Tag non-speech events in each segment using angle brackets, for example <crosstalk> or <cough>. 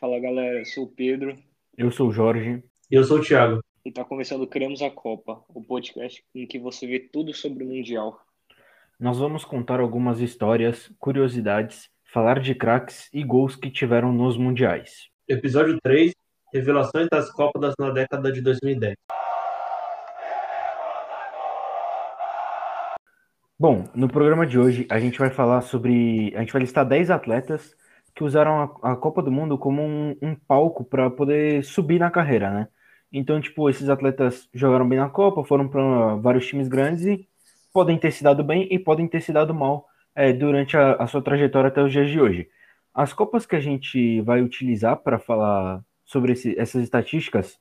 Fala galera, eu sou o Pedro Eu sou o Jorge. E eu sou o Thiago. e tá começando o Queremos a Copa, o podcast em que você vê tudo sobre o Mundial. Nós vamos contar algumas histórias, curiosidades, falar de craques e gols que tiveram nos mundiais. Episódio 3, Revelações das Copas na década de 2010. Bom, no programa de hoje a gente vai falar sobre. A gente vai listar 10 atletas que usaram a, a Copa do Mundo como um, um palco para poder subir na carreira, né? Então, tipo, esses atletas jogaram bem na Copa, foram para vários times grandes e podem ter se dado bem e podem ter se dado mal é, durante a, a sua trajetória até os dias de hoje. As Copas que a gente vai utilizar para falar sobre esse- essas estatísticas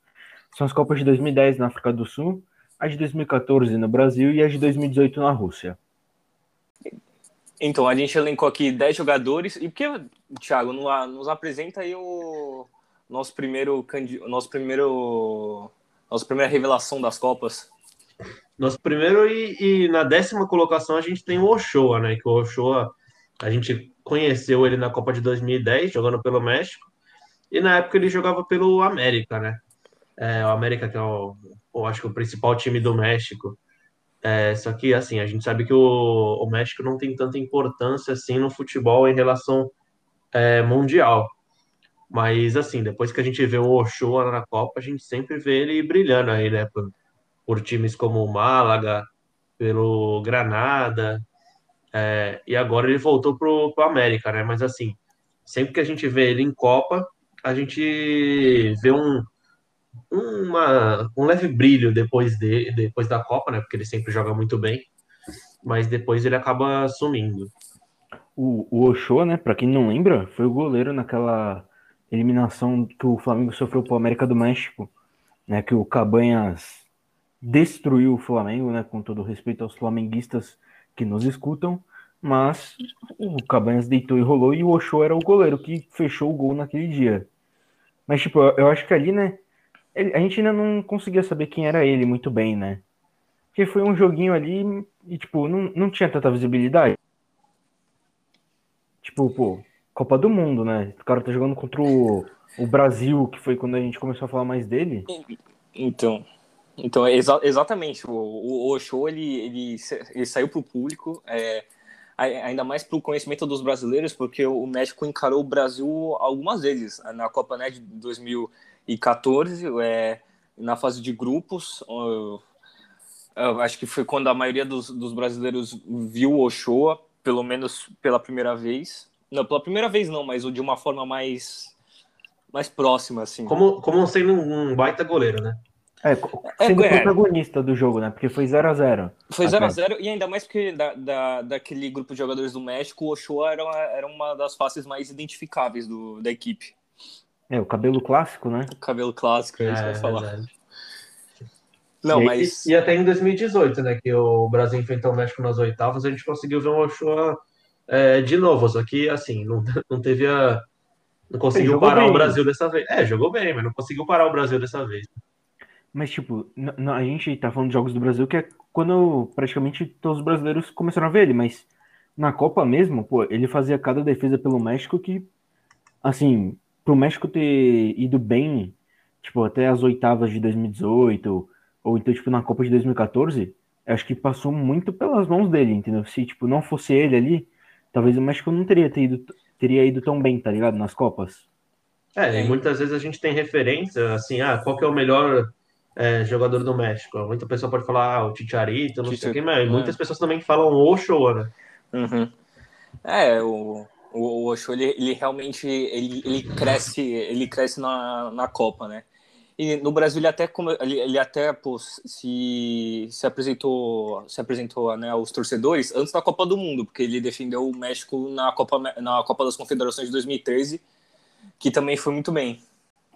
são as Copas de 2010 na África do Sul, a de 2014 no Brasil e a de 2018 na Rússia. Então, a gente elencou aqui 10 jogadores. E por que, Thiago, nos apresenta aí o nosso primeiro, nosso primeiro, nossa primeira revelação das Copas? Nosso primeiro e, e na décima colocação a gente tem o Ochoa, né? Que o Ochoa, a gente conheceu ele na Copa de 2010, jogando pelo México. E na época ele jogava pelo América, né? É, o América, que é o, eu acho que o principal time do México. É, só que, assim, a gente sabe que o, o México não tem tanta importância assim no futebol em relação é, mundial. Mas, assim, depois que a gente vê o Ochoa na Copa, a gente sempre vê ele brilhando aí, né? Por, por times como o Málaga, pelo Granada, é, e agora ele voltou pro, pro América, né? Mas, assim, sempre que a gente vê ele em Copa, a gente vê um, uma, um leve brilho depois, de, depois da Copa, né? Porque ele sempre joga muito bem, mas depois ele acaba sumindo. O, o né, para quem não lembra, foi o goleiro naquela eliminação que o Flamengo sofreu pro América do México, né, que o Cabanhas destruiu o Flamengo, né, com todo respeito aos flamenguistas que nos escutam, mas o Cabanhas deitou e rolou e o Ochoa era o goleiro que fechou o gol naquele dia. Mas, tipo, eu, acho que ali, né, a gente ainda não conseguia saber quem era ele muito bem, né, porque foi um joguinho ali e, tipo, não, não tinha tanta visibilidade. Tipo, pô, Copa do Mundo, né? O cara tá jogando contra o, o Brasil, que foi quando a gente começou a falar mais dele. Então, então exa- exatamente. O, o Ochoa, ele, ele, sa- ele saiu para o público, é, ainda mais para o conhecimento dos brasileiros, porque o México encarou o Brasil algumas vezes na Copa né, de 2014, é, na fase de grupos. ó, eu acho que foi quando a maioria dos, dos brasileiros viu o Ochoa, pelo menos pela primeira vez. Não, pela primeira vez não, mas de uma forma mais, mais próxima, assim. Como, como sendo um baita goleiro, né? É, É, sendo é. protagonista do jogo, né? Porque foi 0 a 0 Foi Até. 0x0, e ainda mais porque da, da, daquele grupo de jogadores do México, o Ochoa era, uma- era uma das faces mais identificáveis do, da equipe. É, o cabelo clássico, né? O cabelo clássico, é isso que eu ia falar. verdade. Não, E mas. E, e até em 2018, né, que o Brasil enfrentou o México nas oitavas, a gente conseguiu ver o Ochoa é, de novo, só que assim, não, <laughs> não teve a. Não conseguiu jogou parar bem. o Brasil dessa vez. É, jogou bem, mas não conseguiu parar o Brasil dessa vez. Mas, tipo, a gente tá falando de jogos do Brasil, que é quando praticamente todos os brasileiros começaram a ver ele, mas na Copa mesmo, pô, ele fazia cada defesa pelo México que, assim, pro México ter ido bem, tipo, até as oitavas de 2018, ou então, tipo, na Copa de 2014, eu acho que passou muito pelas mãos dele, entendeu? Se, tipo, não fosse ele ali, talvez o México não teria, ter ido, teria ido tão bem, tá ligado? Nas Copas. É, e muitas vezes a gente tem referência, assim, ah, qual que é o melhor é, jogador do México? Muita pessoa pode falar, ah, o Chicharito, não sei o quê, mas é. muitas pessoas também falam o Ochoa, né? Uhum. É, o, o, o Ochoa, ele, ele realmente ele, ele cresce, ele cresce na, na Copa, né? E no Brasil ele até ele, ele até pô, se, se apresentou se apresentou né, aos torcedores antes da Copa do Mundo, porque ele defendeu o México na Copa na Copa das Confederações de 2013, que também foi muito bem.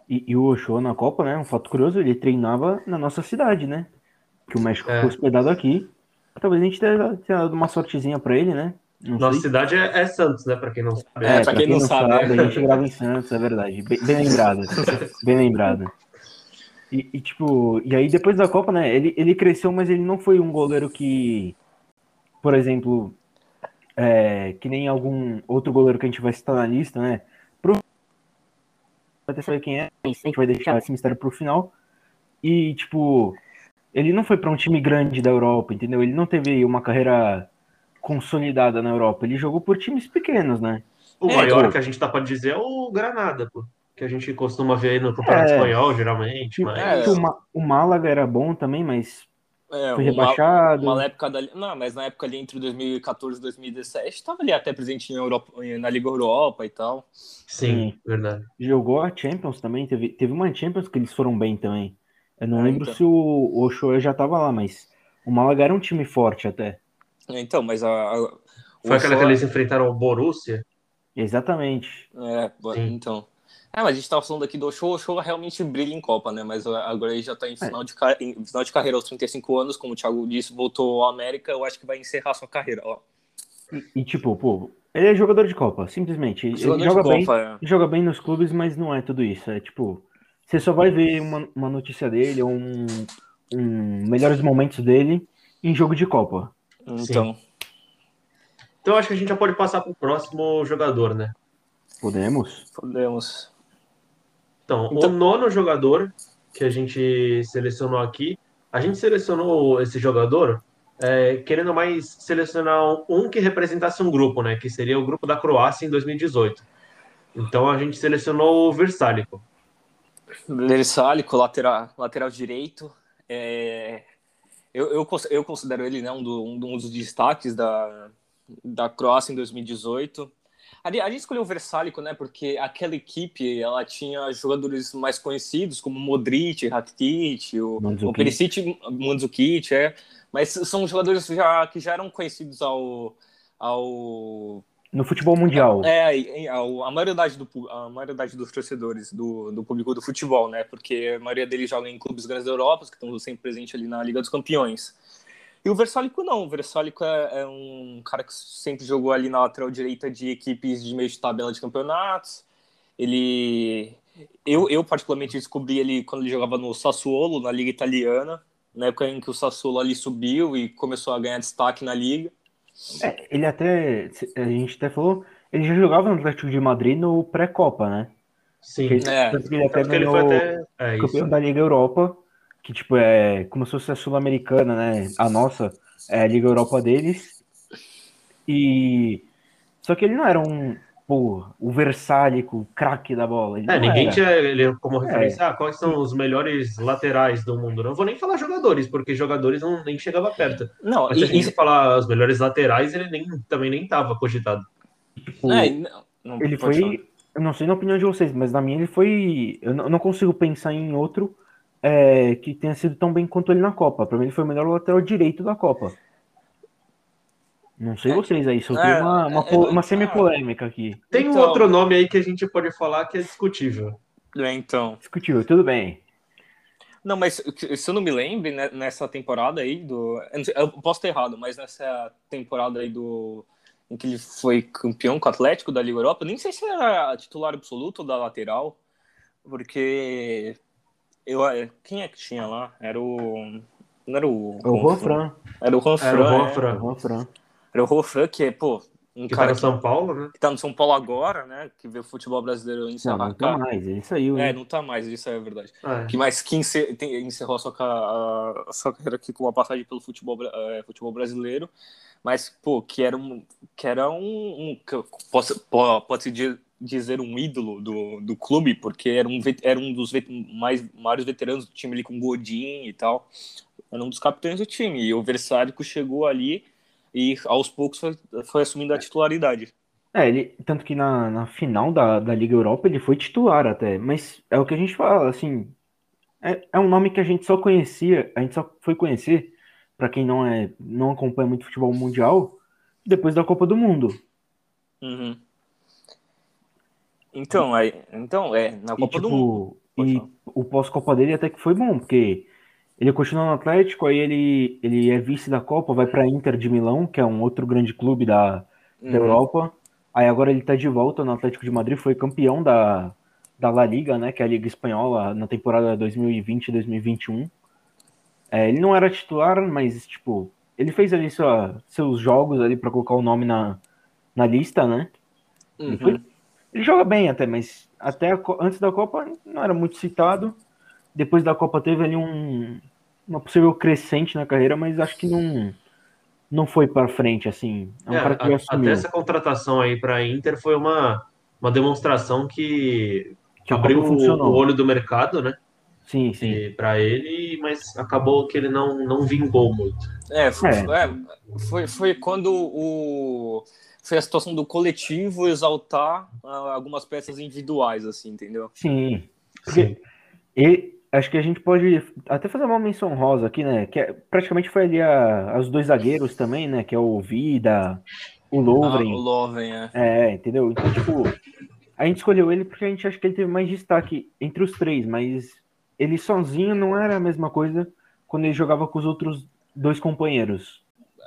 E, e o Ochoa na Copa, né? Um fato curioso, ele treinava na nossa cidade, né? Que o México É. ficou hospedado aqui. Talvez a gente tenha, tenha dado uma sortezinha pra ele, né? Não Nossa sei. cidade é, é Santos, né? Pra quem não sabe. É, pra quem não sabe, a né? gente grava em Santos, é verdade. Bem, bem lembrado. <laughs> bem lembrado. E, e, tipo, e aí depois da Copa, né? Ele, ele cresceu, mas ele não foi um goleiro que, por exemplo, é, que nem algum outro goleiro que a gente vai citar na lista, né? Pro- até saber quem é, a gente vai deixar esse mistério pro final. E, tipo, ele não foi para um time grande da Europa, entendeu? Ele não teve uma carreira consolidada na Europa. Ele jogou por times pequenos, né? O É, maior então- que a gente tá pra dizer é o Granada, pô. Que a gente costuma ver aí no Campeonato É. Espanhol, geralmente. Mas... É. O, Ma- o Málaga era bom também, mas É, foi uma- rebaixado. Uma época da, não, mas na época ali entre 2014 e 2017 estava ali até presente Europa, na Liga Europa e tal. Sim, verdade. Jogou a Champions também. Teve, teve uma Champions que eles foram bem também. Eu não É, lembro então. se o, o Ochoa já tava lá, mas o Málaga era um time forte até. Então, mas a, a Foi aquela que eles enfrentaram o Borussia? Exatamente. É, Sim. então. É, mas a gente tava falando aqui do Ochoa, o Ochoa realmente brilha em Copa, né? Mas agora ele já tá É. em final, de, ca- em final de carreira aos 35 anos, como o Thiago disse, voltou ao América, eu acho que vai encerrar sua carreira. Ó. E, e, tipo, pô, ele é jogador de Copa, simplesmente. Ele, joga de bem, Copa, é. joga bem nos clubes, mas não é tudo isso. É tipo, você só vai ver uma, uma notícia dele ou um, um melhores momentos dele em jogo de Copa. Então, Então acho que a gente já pode passar pro próximo jogador, né? Podemos? podemos. Então, Então- o nono jogador que a gente selecionou aqui, a gente selecionou esse jogador é, querendo mais selecionar um que representasse um grupo, né? Que seria o grupo da Croácia em 2018. Então a gente selecionou o Versálico. Versálico, lateral, lateral direito. É, eu, eu, eu considero ele né, um, do- um dos destaques da, da Croácia em 2018. A, a gente escolheu o Versálico, né? Porque aquela equipe ela tinha jogadores mais conhecidos, como Modric, Rakitic, o, Mandzukic. o Perisic, Mandzukic, é. Mas são jogadores já, que já eram conhecidos ao, ao No futebol mundial. é, e a, a maioridade, do, a maioridade dos torcedores do, do público do futebol, né? Porque a maioria deles joga em clubes grandes da Europa, que estão sempre presentes ali na Liga dos Campeões. E o Versálico não. O Versálico é, é um cara que sempre jogou ali na lateral direita de equipes de meio de tabela de campeonatos. Ele. Eu, eu, particularmente, descobri ele quando ele jogava no Sassuolo, na Liga Italiana, na época em que o Sassuolo ali subiu e começou a ganhar destaque na Liga. É, ele até, a gente até falou, ele já jogava no Atlético de Madrid no pré-Copa, né? Sim. Que- É. ele até ganhou foi até. É campeão isso. da Liga Europa, que tipo é como se fosse a Sul-Americana, né? A nossa é a Liga Europa deles. E só que ele não era um, pô, o Versálico, craque da bola. Ele É, ninguém era. tinha ele como É. referência. Ah, quais são os melhores laterais do mundo? Não vou nem falar jogadores, porque jogadores não, nem chegava perto. Não, Mas se a e, gente falar os melhores laterais, ele nem, também nem tava cogitado. Tipo, É, não, não, ele pode falar. foi, eu não sei na opinião de vocês, mas na minha ele foi, eu não, eu não consigo pensar em outro é, que tenha sido tão bem quanto ele na Copa. Pra mim ele foi o melhor lateral direito da Copa. Não sei É, vocês aí, só é, tem uma, uma, é, é, uma semi-polêmica aqui. Tem um Então- outro nome aí que a gente pode falar que é discutível. É, então. Discutível, tudo bem. Não, mas se eu não me lembro, né, nessa temporada aí do. eu posso estar errado, mas nessa temporada aí do. Em que ele foi campeão com o Atlético da Liga Europa, eu nem sei se era titular absoluto ou da lateral, porque. Eu, quem é que tinha lá? Era o. Não era o. É o Rofran. Era o Rofran. Era o é. Rofran. O Rofran. Era o Rofran, que é, pô, um Que tá cara no que, São Paulo, né? que tá no São Paulo agora, né? Que vê o futebol brasileiro Não, encerrar. não tá mais, ele saiu, É, hein? não tá mais, isso é verdade. É. Que mais que encer- tem- encerrou a sua, a- a sua carreira aqui com uma passagem pelo futebol, eh, futebol brasileiro, mas pô, que era um que era um, um que eu posso po- pode se di- dizer um ídolo do, do clube, porque era um era um dos mais maiores veteranos do time ali com Godin e tal. Era um dos capitães do time e o Versálico chegou ali e aos poucos foi, foi assumindo a titularidade. É, ele, tanto que na, na final da, da Liga Europa ele foi titular até, mas é o que a gente fala, assim, é, é um nome que a gente só conhecia, a gente só foi conhecer, pra quem não é, não acompanha muito futebol mundial, depois da Copa do Mundo. Uhum. Então, aí, então é na E, Copa do Mundo. tipo, Pode e falar. o pós-Copa dele até que foi bom, porque ele continua no Atlético, aí ele, ele é vice da Copa, vai pra Inter de Milão, que é um outro grande clube da, da Uhum. Europa. Aí agora ele tá de volta no Atlético de Madrid, foi campeão da, da La Liga, né, que é a Liga Espanhola, na temporada 2020-2021. É, ele não era titular, mas, tipo, ele fez ali sua, seus jogos ali pra colocar o nome na, na lista, né? Ele Uhum. foi, Ele joga bem até, mas até a, antes da Copa não era muito citado. Depois da Copa teve ali um, uma possível crescente na carreira, mas acho que não não foi para frente assim. É um é, a, até essa contratação aí para Inter foi uma, uma demonstração que, que abriu o, o, olho do mercado, né? Sim, sim. Para ele, mas acabou que ele não, não vingou muito. É, foi, é. é. foi, foi quando o foi a situação do coletivo exaltar uh, algumas peças individuais, assim, entendeu? Sim. Sim. E, acho que a gente pode até fazer uma menção rosa aqui, né? Que é, praticamente foi ali a, os dois zagueiros também, né? Que é o Vida, o Lovren. Ah, o Lovren, é. É, entendeu? Então, tipo, a gente escolheu ele porque a gente acha que ele teve mais destaque entre os três, mas ele sozinho não era a mesma coisa quando ele jogava com os outros dois companheiros.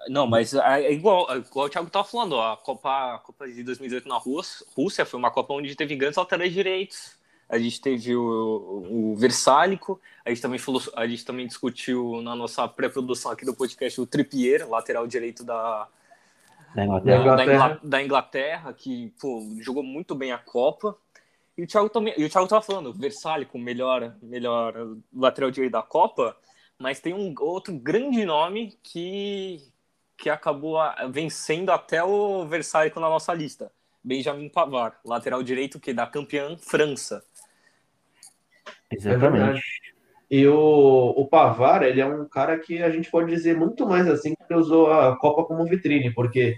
Não, mas é igual, é igual o Thiago estava falando, ó, a Copa, a Copa de 2018 na Rússia foi uma Copa onde teve grandes laterais direitos. A gente teve o, o Versálico, a gente também falou, a gente também discutiu na nossa pré-produção aqui do podcast o Trippier, lateral direito da, da Inglaterra, da, Inglaterra, da Inglaterra que pô, jogou muito bem a Copa. E o Thiago também, e o Thiago tava falando, Versálico, melhor, melhor lateral direito da Copa, mas tem um outro grande nome que que acabou vencendo até o Versálico na nossa lista. Benjamin Pavard, lateral direito que da campeã França. Exatamente. É e o, o Pavar, ele é um cara que a gente pode dizer muito mais assim, que ele usou a Copa como vitrine, porque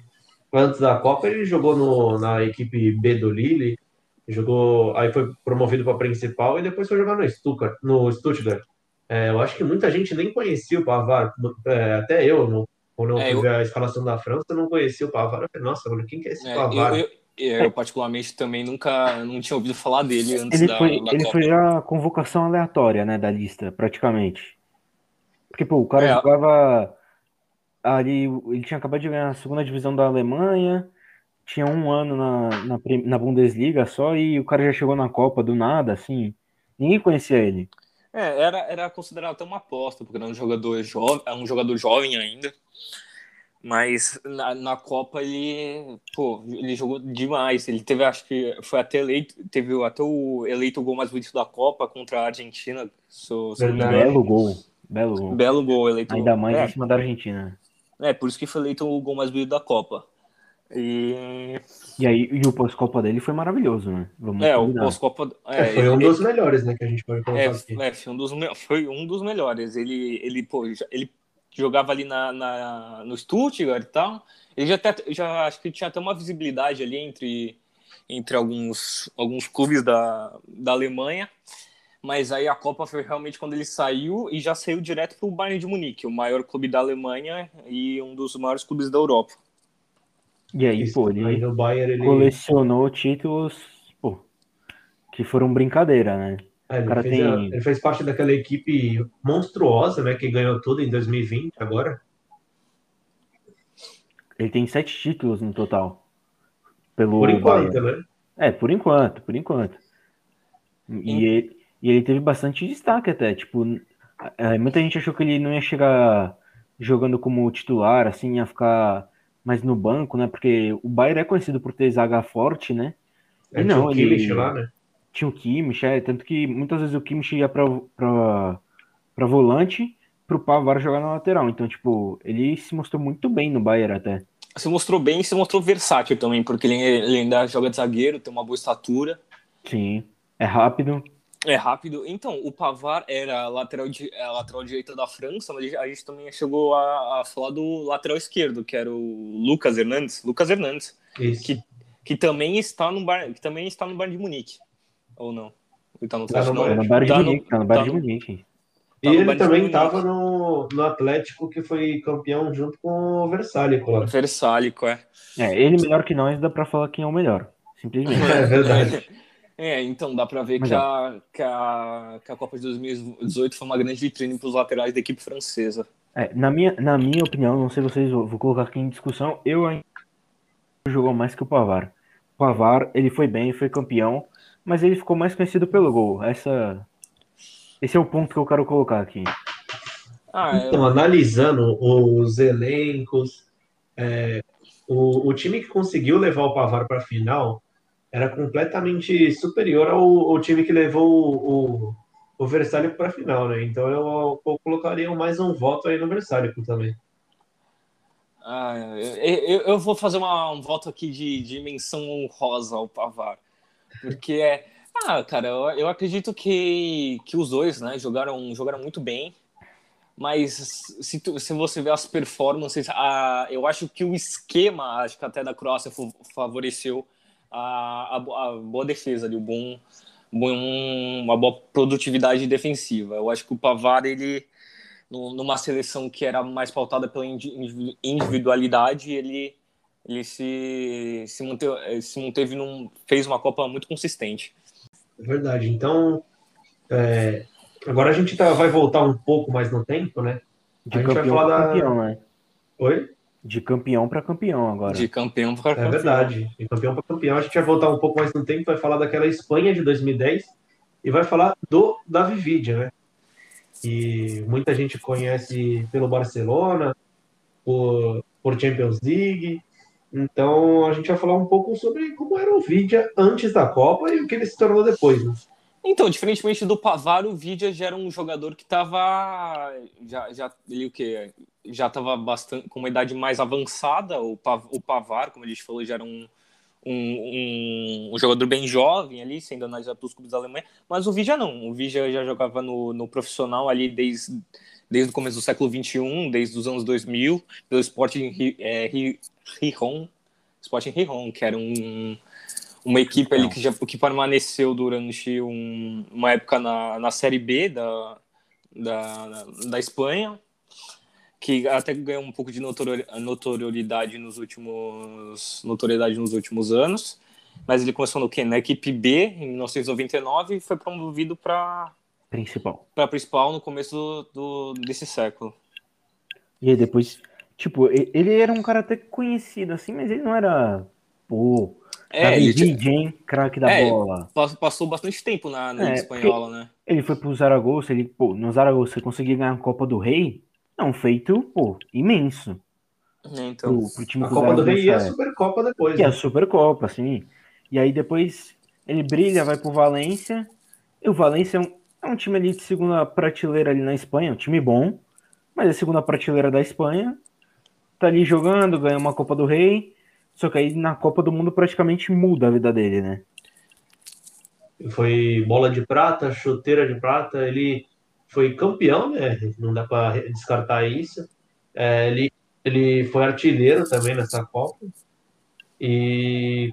antes da Copa ele jogou no, na equipe B do Lille, jogou, aí foi promovido para principal e depois foi jogar no Stuttgart. No Stuttgart. É, eu acho que muita gente nem conhecia o Pavar, é, até eu, no, quando eu é, eu... a escalação da França, eu não conhecia o Pavar. Eu falei, nossa, mano, quem que é esse é, Pavar? Eu, eu, particularmente, também nunca não tinha ouvido falar dele antes ele da, foi, da Ele Copa. foi a convocação aleatória, né, da lista, praticamente. Porque, pô, o cara é. jogava ali, ele tinha acabado de ganhar a segunda divisão da Alemanha, tinha um ano na, na, na Bundesliga só, e o cara já chegou na Copa do nada, assim, ninguém conhecia ele. É, era, era considerado até uma aposta, porque era um jogador jovem, é um jogador jovem ainda. Mas na, na Copa ele, pô, ele jogou demais. Ele teve, acho que foi até eleito, teve até o eleito gol mais bonito da Copa contra a Argentina. So, so belo gol, belo gol. Belo gol eleito. Ainda mais é. em cima da Argentina. É, por isso que foi eleito o gol mais bonito da Copa. E, e aí, e o pós-copa dele foi maravilhoso, né? Vamos é, combinar. o pós-copa. É, é, foi um dos melhores, né? Que a gente pode colocar é, aqui. É, foi um dos, foi um dos melhores. Ele, ele, pô, ele jogava ali na, na, no Stuttgart e tal. Ele já, até, já acho que tinha até uma visibilidade ali entre, entre alguns, alguns clubes da, da Alemanha. Mas aí a Copa foi realmente quando ele saiu e já saiu direto para o Bayern de Munique, o maior clube da Alemanha e um dos maiores clubes da Europa. E aí, pô, ele, aí Bayern, ele colecionou títulos pô, que foram brincadeira, né? É, ele, fez tem... a, ele, fez parte daquela equipe monstruosa, né? Que ganhou tudo em 2020 agora. Ele tem sete títulos no total. Pelo por enquanto, Bayern. né? É, por enquanto, por enquanto. E ele, e ele teve bastante destaque até. Tipo, é, muita gente achou que ele não ia chegar jogando como titular, assim, ia ficar mais no banco, né? Porque o Bayern é conhecido por ter zaga forte, né? É, e não, ele lá, né? Tinha o Kimmich, é, tanto que muitas vezes o Kimmich ia para para volante, para o Pavar jogar na lateral. Então, tipo, ele se mostrou muito bem no Bayern até. Se mostrou bem e se mostrou versátil também, porque ele, ele ainda joga de zagueiro, tem uma boa estatura. Sim, é rápido. É rápido. Então, o Pavar era lateral, de, a lateral direita da França, mas a gente também chegou a, a, falar do lateral esquerdo, que era o Lucas Hernandes. Lucas Hernandes. Isso. Que, que também está no bar, que também está no Bayern de Munique. Ou não? Ele tá no, tá no, não, no Bayern de tá Munique, tá no Bayern de Munique. E ele também estava no, no Atlético, que foi campeão junto com o Versálico lá. Versálico, é. É, ele melhor que nós, dá para falar quem é o melhor. Simplesmente. É verdade. <laughs> É, então dá para ver que a, que, a, que a Copa de 2018 foi uma grande vitrine para os laterais da equipe francesa. É, na, minha, na minha opinião, não sei vocês, vou colocar aqui em discussão, eu ainda jogou mais que o Pavar. O Pavar, ele foi bem, foi campeão, mas ele ficou mais conhecido pelo gol. Essa, esse é o ponto que eu quero colocar aqui. Ah, então, eu... analisando os elencos, é, o, o time que conseguiu levar o Pavar para a final era completamente superior ao, ao time que levou o, o, o Versálico para a final, né? Então eu, eu, colocaria mais um voto aí no Versálico também. Ah, eu, eu, vou fazer uma, um voto aqui de, de menção honrosa ao Pavar, porque é. Ah, cara, eu, eu acredito que, que os dois, né, jogaram, jogaram muito bem mas se, tu, se você ver as performances, a, eu acho que o esquema, acho que até da Croácia favoreceu a, a, a boa defesa, o bom, bom, uma boa produtividade defensiva. Eu acho que o Pavar, ele, numa seleção que era mais pautada pela individualidade, ele, ele se, se, manteve, se manteve num, fez uma Copa muito consistente. É verdade. Então, é, Agora a gente tá, vai voltar um pouco mais no tempo, né? De campeão para campeão, né? Oi? De campeão para campeão agora. De campeão para é campeão. É verdade. De campeão para campeão. A gente vai voltar um pouco mais no tempo, vai falar daquela Espanha de 2010 e vai falar do da Vividia, né? Que muita gente conhece pelo Barcelona, por, por Champions League. Então a gente vai falar um pouco sobre como era o Vidia antes da Copa e o que ele se tornou depois, né? Então, diferentemente do Pavar, o Vidia já era um jogador que estava já, já ele o quê? Já estava bastante com uma idade mais avançada. O, o Pavar, como a gente falou, já era um, um, um, um jogador bem jovem ali, sendo analisado pelos clubes da Alemanha. Mas o Vidia não. O Vidia já jogava no, no profissional ali desde desde o começo do século 21, desde os anos 2000, pelo Sporting é, Rijon, Sporting Rijon, que era um uma equipe ali que, já, que permaneceu durante um, uma época na, na Série B da, da, da Espanha, que até ganhou um pouco de notoriedade nos últimos notoriedade nos últimos anos, mas ele começou no quê? Na equipe B em 1999 e foi promovido para principal. Para principal no começo do, do, desse século. E aí depois, tipo, ele era um cara até conhecido assim, mas ele não era pô, é, David ele craque da é, bola. Passou bastante tempo na, na é, espanhola, né? Ele foi pro Zaragoza, ele, pô, no Zaragoza você conseguir ganhar a Copa do Rei, é um feito, pô, imenso. É, então, pro, pro time a Copa do Rei e a Supercopa depois. E né? a Supercopa, sim. E aí depois ele brilha, vai pro Valência. E o Valência é um, é um time ali de segunda prateleira ali na Espanha, um time bom, mas é segunda prateleira da Espanha. Tá ali jogando, ganha uma Copa do Rei só que aí na Copa do Mundo praticamente muda a vida dele, né? Foi bola de prata, chuteira de prata, ele foi campeão, né? Não dá para descartar isso. É, ele, ele foi artilheiro também nessa Copa. E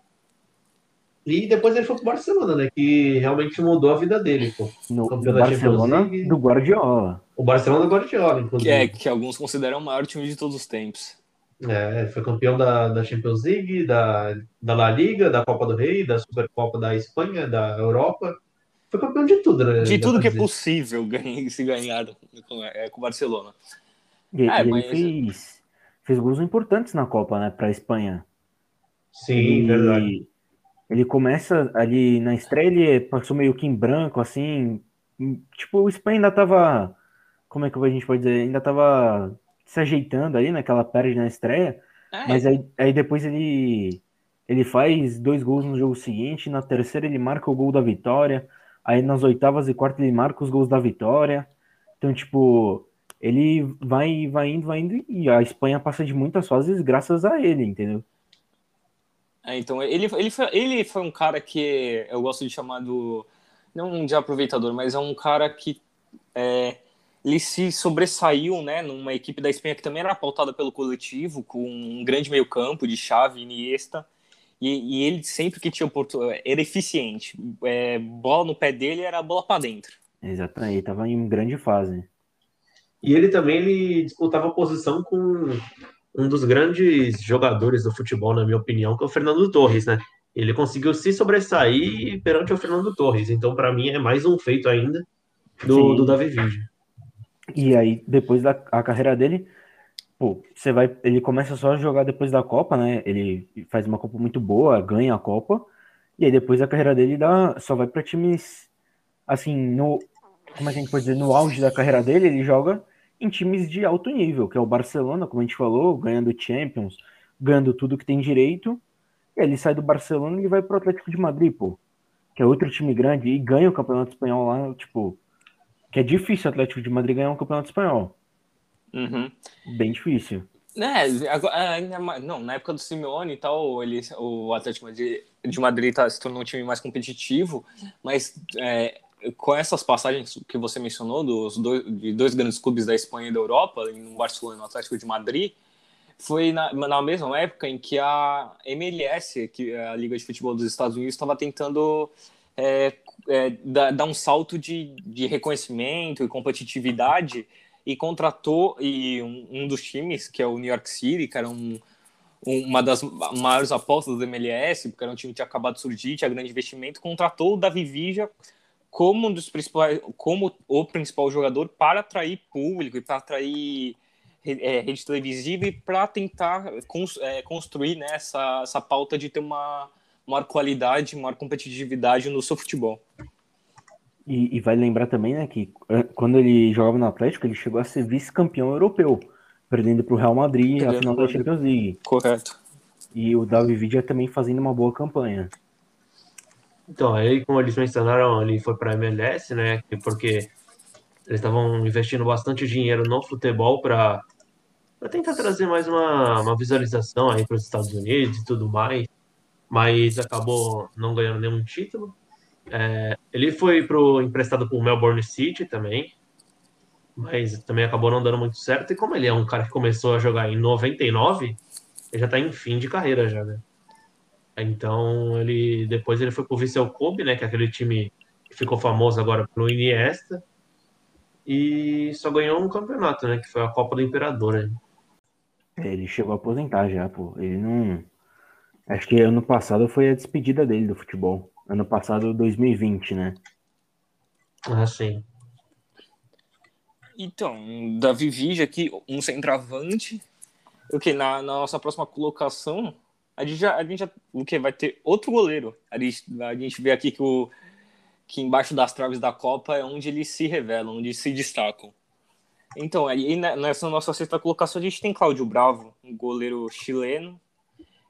e depois ele foi pro Barcelona, né? Que realmente mudou a vida dele, pô. No Barcelona do Guardiola. O Barcelona do Guardiola, inclusive. Que, é, que alguns consideram o maior time de todos os tempos. É, foi campeão da, da Champions League, da, da La Liga, da Copa do Rei, da Supercopa da Espanha, da Europa. Foi campeão de tudo, né? De tudo que é possível ganhar, se ganhar com, é, com o Barcelona. E, é, e mas... ele fez, fez gols importantes na Copa, né, para a Espanha. Sim, ele, verdade. Ele começa ali na estreia, ele passou meio que em branco, assim. Tipo, o Espanha ainda tava. Como é que a gente pode dizer? Ainda tava se ajeitando aí naquela perde na estreia, é. mas aí, aí depois ele ele faz dois gols no jogo seguinte, na terceira ele marca o gol da vitória, aí nas oitavas e quartas ele marca os gols da vitória. Então, tipo, ele vai, vai indo, vai indo, e a Espanha passa de muitas fases graças a ele, entendeu? É, então, ele, ele, foi, ele foi um cara que eu gosto de chamar do. Não de aproveitador, mas é um cara que é, ele se sobressaiu, né, numa equipe da Espanha que também era pautada pelo coletivo, com um grande meio-campo de chave, Iniesta, e, e, ele sempre que tinha oportunidade, era eficiente. É, bola no pé dele era bola para dentro. Exatamente, ele estava em grande fase. E ele também ele disputava posição com um dos grandes jogadores do futebol, na minha opinião, que é o Fernando Torres, né? Ele conseguiu se sobressair perante o Fernando Torres. Então, para mim, é mais um feito ainda do, do Davi Villa. E aí, depois da carreira dele, pô, você vai. Ele começa só a jogar depois da Copa, né? Ele faz uma Copa muito boa, ganha a Copa. E aí depois a carreira dele dá, só vai para times assim, no. Como é a gente pode dizer? No auge da carreira dele, ele joga em times de alto nível, que é o Barcelona, como a gente falou, ganhando Champions, ganhando tudo que tem direito. E ele sai do Barcelona e vai pro Atlético de Madrid, pô. Que é outro time grande e ganha o Campeonato Espanhol lá, tipo. Que é difícil o Atlético de Madrid ganhar um Campeonato Espanhol. Uhum. Bem difícil. É, agora, não, na época do Simeone e tal, ele, o Atlético de, de Madrid tá, se tornou um time mais competitivo, mas é, com essas passagens que você mencionou dos dois, de dois grandes clubes da Espanha e da Europa, no Barcelona e no Atlético de Madrid, foi na, na mesma época em que a MLS, que é a Liga de Futebol dos Estados Unidos, estava tentando é, é, dar, dar um salto de, de reconhecimento e competitividade e contratou e um, um dos times, que é o New York City, que era um, um- uma das maiores apostas do MLS, porque era um time que tinha acabado de surgir, tinha grande investimento, contratou o Davi Villa como um dos principais, como o principal jogador para atrair público e para atrair é, rede televisiva e para tentar cons- é, construir né, essa, essa pauta de ter uma maior qualidade, maior competitividade no seu futebol. E, e vai lembrar também, né, que eh, quando ele jogava no Atlético, ele chegou a ser vice-campeão europeu, perdendo para o Real Madrid a Perdendo final da Champions League. Correto. E o Davi Villa também fazendo uma boa campanha. Então, aí, como eles mencionaram, ele foi para a MLS, né? que- Porque eles estavam investindo bastante dinheiro no futebol para tentar trazer mais uma, uma visualização aí para os Estados Unidos e tudo mais, mas acabou não ganhando nenhum título. É, ele foi pro, emprestado para o Melbourne City também, mas também acabou não dando muito certo. E como ele é um cara que começou a jogar em 99, ele já está em fim de carreira já, né? Então ele depois ele foi pro Vissel Kobe, né, que é aquele time que ficou famoso agora pelo Iniesta. E só ganhou um campeonato, né, que foi a Copa do Imperador. né? Ele chegou a aposentar já, pô. Ele não. Acho que ano passado foi a despedida dele do futebol. Ano passado, 2020, né? Ah, sim. Então, Davi Villa aqui, um centroavante. O que na, na nossa próxima colocação, a gente já, a gente já o que vai ter outro goleiro. A gente, a gente vê aqui que o que embaixo das traves da Copa é onde eles se revelam, onde se destacam. Então, aí ne- nessa nossa sexta colocação a gente tem Cláudio Bravo, um goleiro chileno,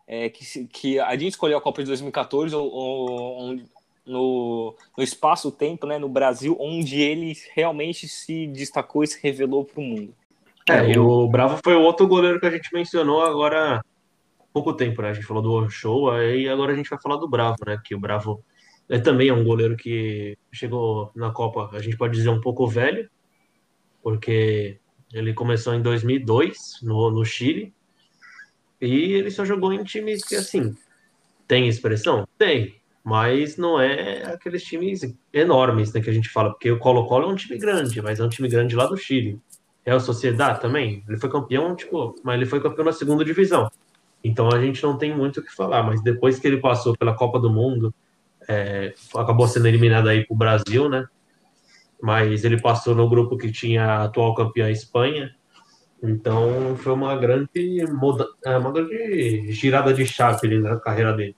é, que, que a gente escolheu a Copa de 2014 ou, ou- no, no espaço-tempo, né, no Brasil, onde ele realmente se destacou e se revelou para o mundo. É, e o Bravo foi o outro goleiro que a gente mencionou agora pouco tempo, né? A gente falou do Ochoa, aí agora a gente vai falar do Bravo, né? Que o Bravo ele também é um goleiro que chegou na Copa, a gente pode dizer um pouco velho, porque ele começou em 2002 no, no Chile e ele só jogou em times que, assim, tem expressão? Tem, mas não é aqueles times enormes, né, que a gente fala, porque o Colo-Colo é um time grande, mas é um time grande lá do Chile. É o Sociedad também. Ele foi campeão, tipo, mas ele foi campeão na segunda divisão. Então a gente não tem muito o que falar, mas depois que ele passou pela Copa do Mundo, é, acabou sendo eliminado aí pro Brasil, né? Mas ele passou no grupo que tinha a atual campeã Espanha. Então foi uma grande, muda, é, uma grande girada de chave ali na carreira dele.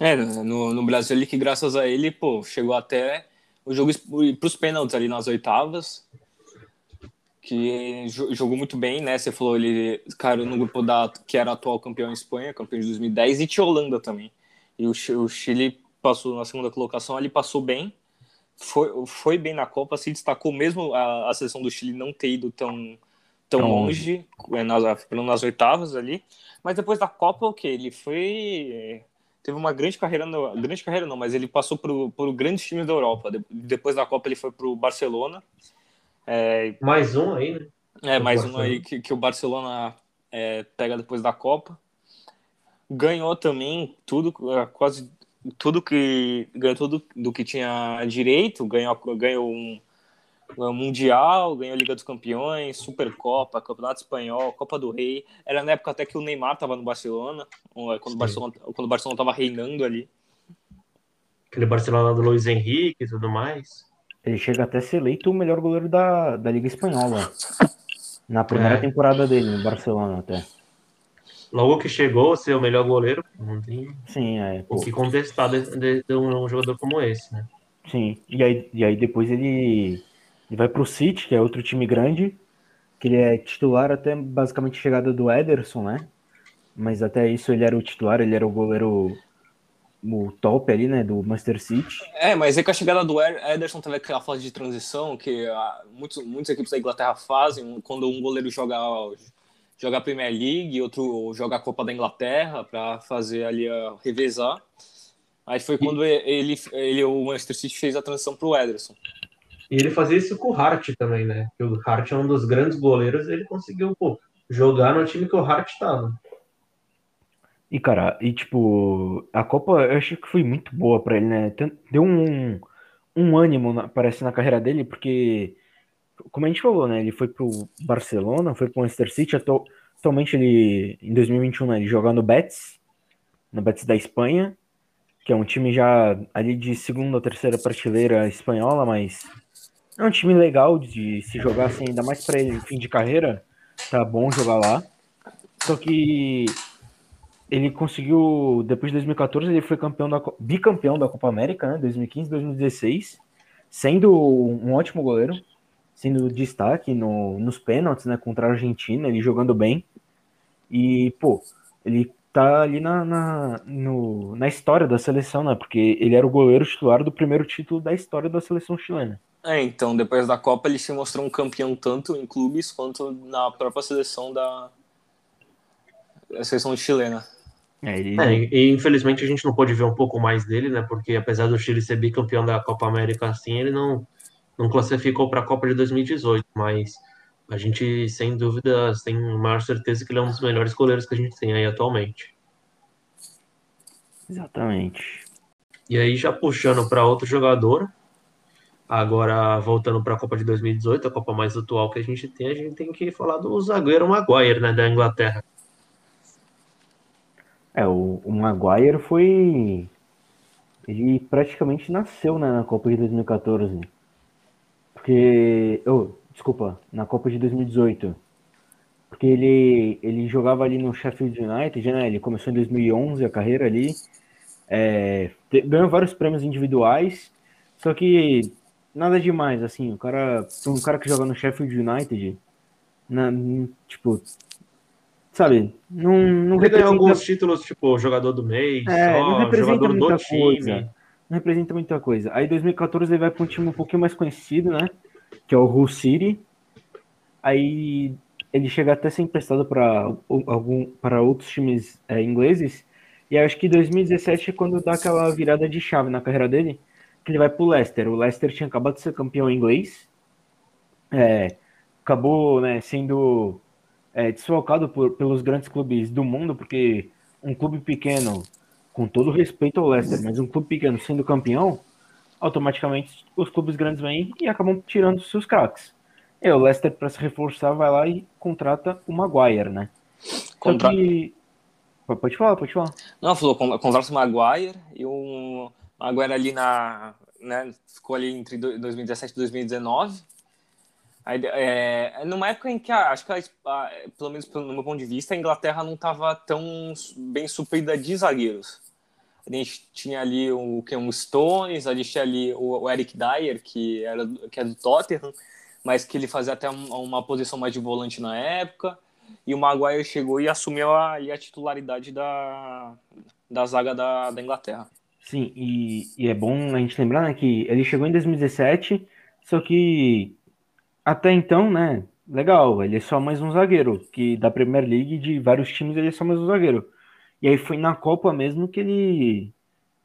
É, no, no Brasil que graças a ele, pô, chegou até o jogo para os pênaltis ali nas oitavas, que jo- jogou muito bem, né? Você falou ele, cara, no grupo da que era atual campeão em Espanha, campeão de 2010 e tinha Holanda também. E o, o Chile passou na segunda colocação, ele passou bem, foi, foi bem na Copa, se destacou mesmo a, a seleção do Chile não ter ido tão tão Tão longe, é, nas, nas oitavas ali, mas depois da Copa o que ele foi teve uma grande carreira, no, grande carreira não, mas ele passou por, por grandes times da Europa. De- depois da Copa ele foi para o Barcelona. É, Mais um aí, né? é O mais um Barcelona. aí que, que o Barcelona é, pega depois da Copa. Ganhou também tudo, é, quase tudo que ganhou tudo do que tinha direito. Ganhou, ganhou um, mundial, ganhou Liga dos Campeões, Supercopa, Campeonato Espanhol, Copa do Rei. Era na época até que o Neymar estava no Barcelona, quando o. Barcelona quando o Barcelona estava reinando ali. Aquele Barcelona do Luiz Henrique e tudo mais. Ele chega até a ser eleito o melhor goleiro da, da Liga Espanhola. Na primeira É. temporada dele, no Barcelona até. Logo que chegou a ser o melhor goleiro, não tem Sim, é. o que contestar de, de- de um jogador como esse, né? Sim. E aí, e aí depois ele, ele vai pro City, que é outro time grande, que ele é titular até basicamente chegada do Ederson, né? mas até isso ele era o titular, ele era o goleiro o top ali, né, do Manchester City. É, mas é que a chegada do Ederson teve aquela fase de transição que ah, muitos, muitas equipes da Inglaterra fazem quando um goleiro joga joga a Premier League, outro joga a Copa da Inglaterra para fazer ali a revezar. Aí foi quando ele, ele, o Manchester City fez a transição para o Ederson. E ele fazia isso com o Hart também, né? Que o Hart é um dos grandes goleiros, ele conseguiu pô, jogar no time que o Hart estava. E, cara, e tipo, a Copa eu acho que foi muito boa para ele, né? Deu um, um ânimo, parece, na carreira dele, porque, como a gente falou, né? Ele foi pro Barcelona, foi pro Manchester City, atualmente ele, em 2021, né, ele joga no Betis, no Betis da Espanha, que é um time já ali de segunda ou terceira prateleira espanhola, mas é um time legal de se jogar assim, ainda mais para ele fim de carreira, tá bom jogar lá. Só que ele conseguiu, depois de 2014, ele foi campeão da, bicampeão da Copa América, né, 2015 2016, sendo um ótimo goleiro, sendo destaque no, nos pênaltis, né, contra a Argentina, ele jogando bem. E, pô, ele tá ali na, na, no, na história da seleção, né? Porque ele era o goleiro titular do primeiro título da história da seleção chilena. É, então, depois da Copa ele se mostrou um campeão tanto em clubes quanto na própria seleção da, da seleção chilena. É, ele... é, e infelizmente a gente não pôde ver um pouco mais dele, né? Porque apesar do Chile ser bicampeão da Copa América assim, ele não, não classificou para a Copa de 2018, mas a gente, sem dúvidas, tem maior certeza que ele é um dos melhores goleiros que a gente tem aí atualmente. Exatamente. E aí, já puxando para outro jogador, agora voltando para a Copa de 2018, a Copa mais atual que a gente tem, a gente tem que falar do zagueiro Maguire, né, da Inglaterra. É, o, o Maguire foi. Ele praticamente nasceu né, na Copa de 2014. Porque. Oh, desculpa, na Copa de 2018. Porque ele, ele jogava ali no Sheffield United, né? Ele começou em 2011 a carreira ali. É, ganhou vários prêmios individuais, só que nada demais, assim. O cara, um cara que joga no Sheffield United, na, tipo, sabe, não, não ele ganhou alguns títulos, tipo, jogador do mês, é, só, não representa muita coisa. Não representa muita coisa. Aí, em 2014, ele vai para um time um pouquinho mais conhecido, né? que é o Hull City. Aí ele chega até a ser emprestado para algum para outros times é, ingleses. E acho que 2017 é quando dá aquela virada de chave na carreira dele, que ele vai para o Leicester. O Leicester tinha acabado de ser campeão inglês, é, acabou né, sendo é, desfalcado por, pelos grandes clubes do mundo, porque um clube pequeno, com todo respeito ao Leicester, mas um clube pequeno sendo campeão, automaticamente os clubes grandes vêm e acabam tirando seus craques. E o Leicester, para se reforçar, vai lá e contrata o Maguire, né? Contra... Que... Pode falar, pode falar. Não, falou, contrata o Maguire e o Maguire ali na. Né, ficou ali entre 2017 e 2019. Aí, é, numa época em que, acho que, a, pelo menos no meu ponto de vista, a Inglaterra não estava tão bem suprida de zagueiros. A gente tinha ali o que um Stones, a gente tinha ali o, o, Eric Dyer, que era que é do Tottenham, mas que ele fazia até uma, uma posição mais de volante na época. E o Maguire chegou e assumiu a, a titularidade da, da zaga da, da Inglaterra. Sim, e, e, é bom a gente lembrar né, que ele chegou em 2017, só que até então, né, legal, ele é só mais um zagueiro, que da Premier League, de vários times, ele é só mais um zagueiro. E aí foi na Copa mesmo que ele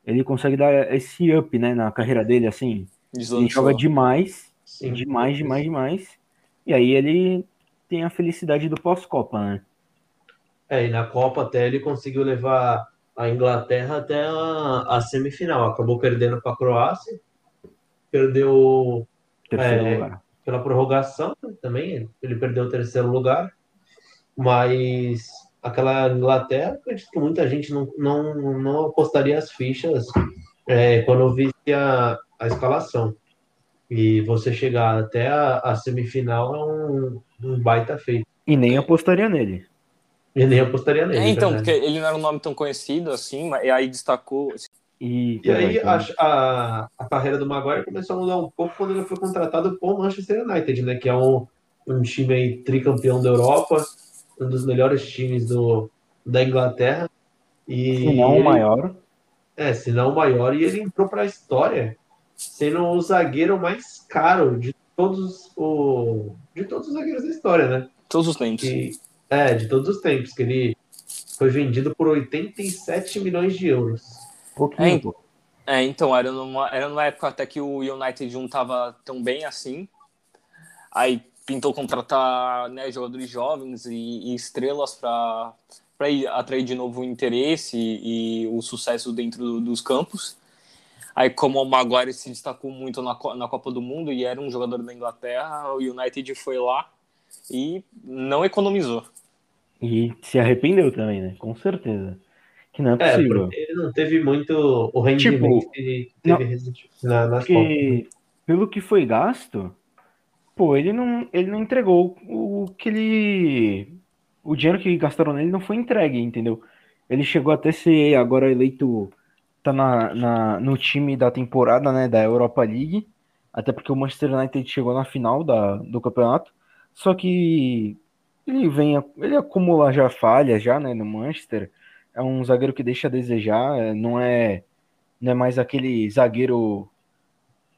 ele consegue dar esse up, né, na carreira dele, assim. Deslanchou. Ele joga demais, Sim. demais, demais, demais. E aí ele tem a felicidade do pós-Copa, né? É, e na Copa até ele conseguiu levar a Inglaterra até a, a semifinal. Acabou perdendo para a Croácia, perdeu é, pela prorrogação também. Ele perdeu o terceiro lugar, mas aquela Inglaterra, acredito que muita gente não, não, não apostaria as fichas é, quando visse a, a escalação. E você chegar até a, a semifinal é um, um, baita feito. E nem apostaria nele. E nem apostaria nele. É, então, porque ele não era um nome tão conhecido assim, e aí destacou. E, e aí a, a, a, carreira do Maguire começou a mudar um pouco quando ele foi contratado por Manchester United, né? Que é um, um time aí, tricampeão da Europa, um dos melhores times do, da Inglaterra. E Se não o maior. É, se não o maior, e ele entrou para a história sendo o zagueiro mais caro de todos o de todos os zagueiros da história, né? Todos os tempos. Que, é, de todos os tempos, que ele foi vendido por 87 milhões de euros. Pouquinho. É, é então, era numa, era numa época até que o United não estava tão bem assim. Aí pintou contratar né, jogadores jovens e, e estrelas para atrair de novo o interesse e, e o sucesso dentro do, dos campos. Aí, como o Maguire se destacou muito na, na Copa do Mundo e era um jogador da Inglaterra, o United foi lá e não economizou. E se arrependeu também, né? Com certeza. Que não é É, possível. porque ele não teve muito o rendimento Tipo, que não, teve recentemente na, nas. Porque, pelo que foi gasto, pô, ele não, ele não entregou o que ele. O dinheiro que gastaram nele não foi entregue, entendeu? Ele chegou até ser agora eleito. Tá na, na, no time da temporada, né? Da Europa League. Até porque o Manchester United chegou na final da, do campeonato. Só que ele vem. Ele acumula já falhas já, né? No Manchester. É um zagueiro que deixa a desejar. é, Não é, não é mais aquele zagueiro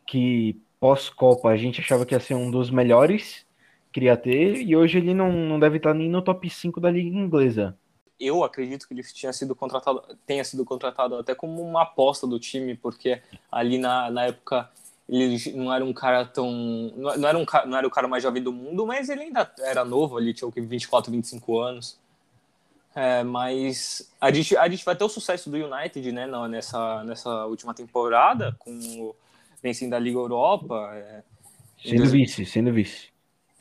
que pós-Copa a gente achava que ia ser um dos melhores, queria ter, e hoje ele não, não deve estar nem no top 5 da Liga Inglesa. Eu acredito que ele tinha sido contratado, tenha sido contratado até como uma aposta do time, porque ali na, na época ele não era um cara tão. Não era, um, não era o cara mais jovem do mundo, mas ele ainda era novo ali, tinha o que, 24, 25 anos. É, mas a gente, a gente vai ter o sucesso do United né, não, nessa, nessa última temporada, com o vencendo a Liga Europa. é, Sendo dois- vice, sendo vice.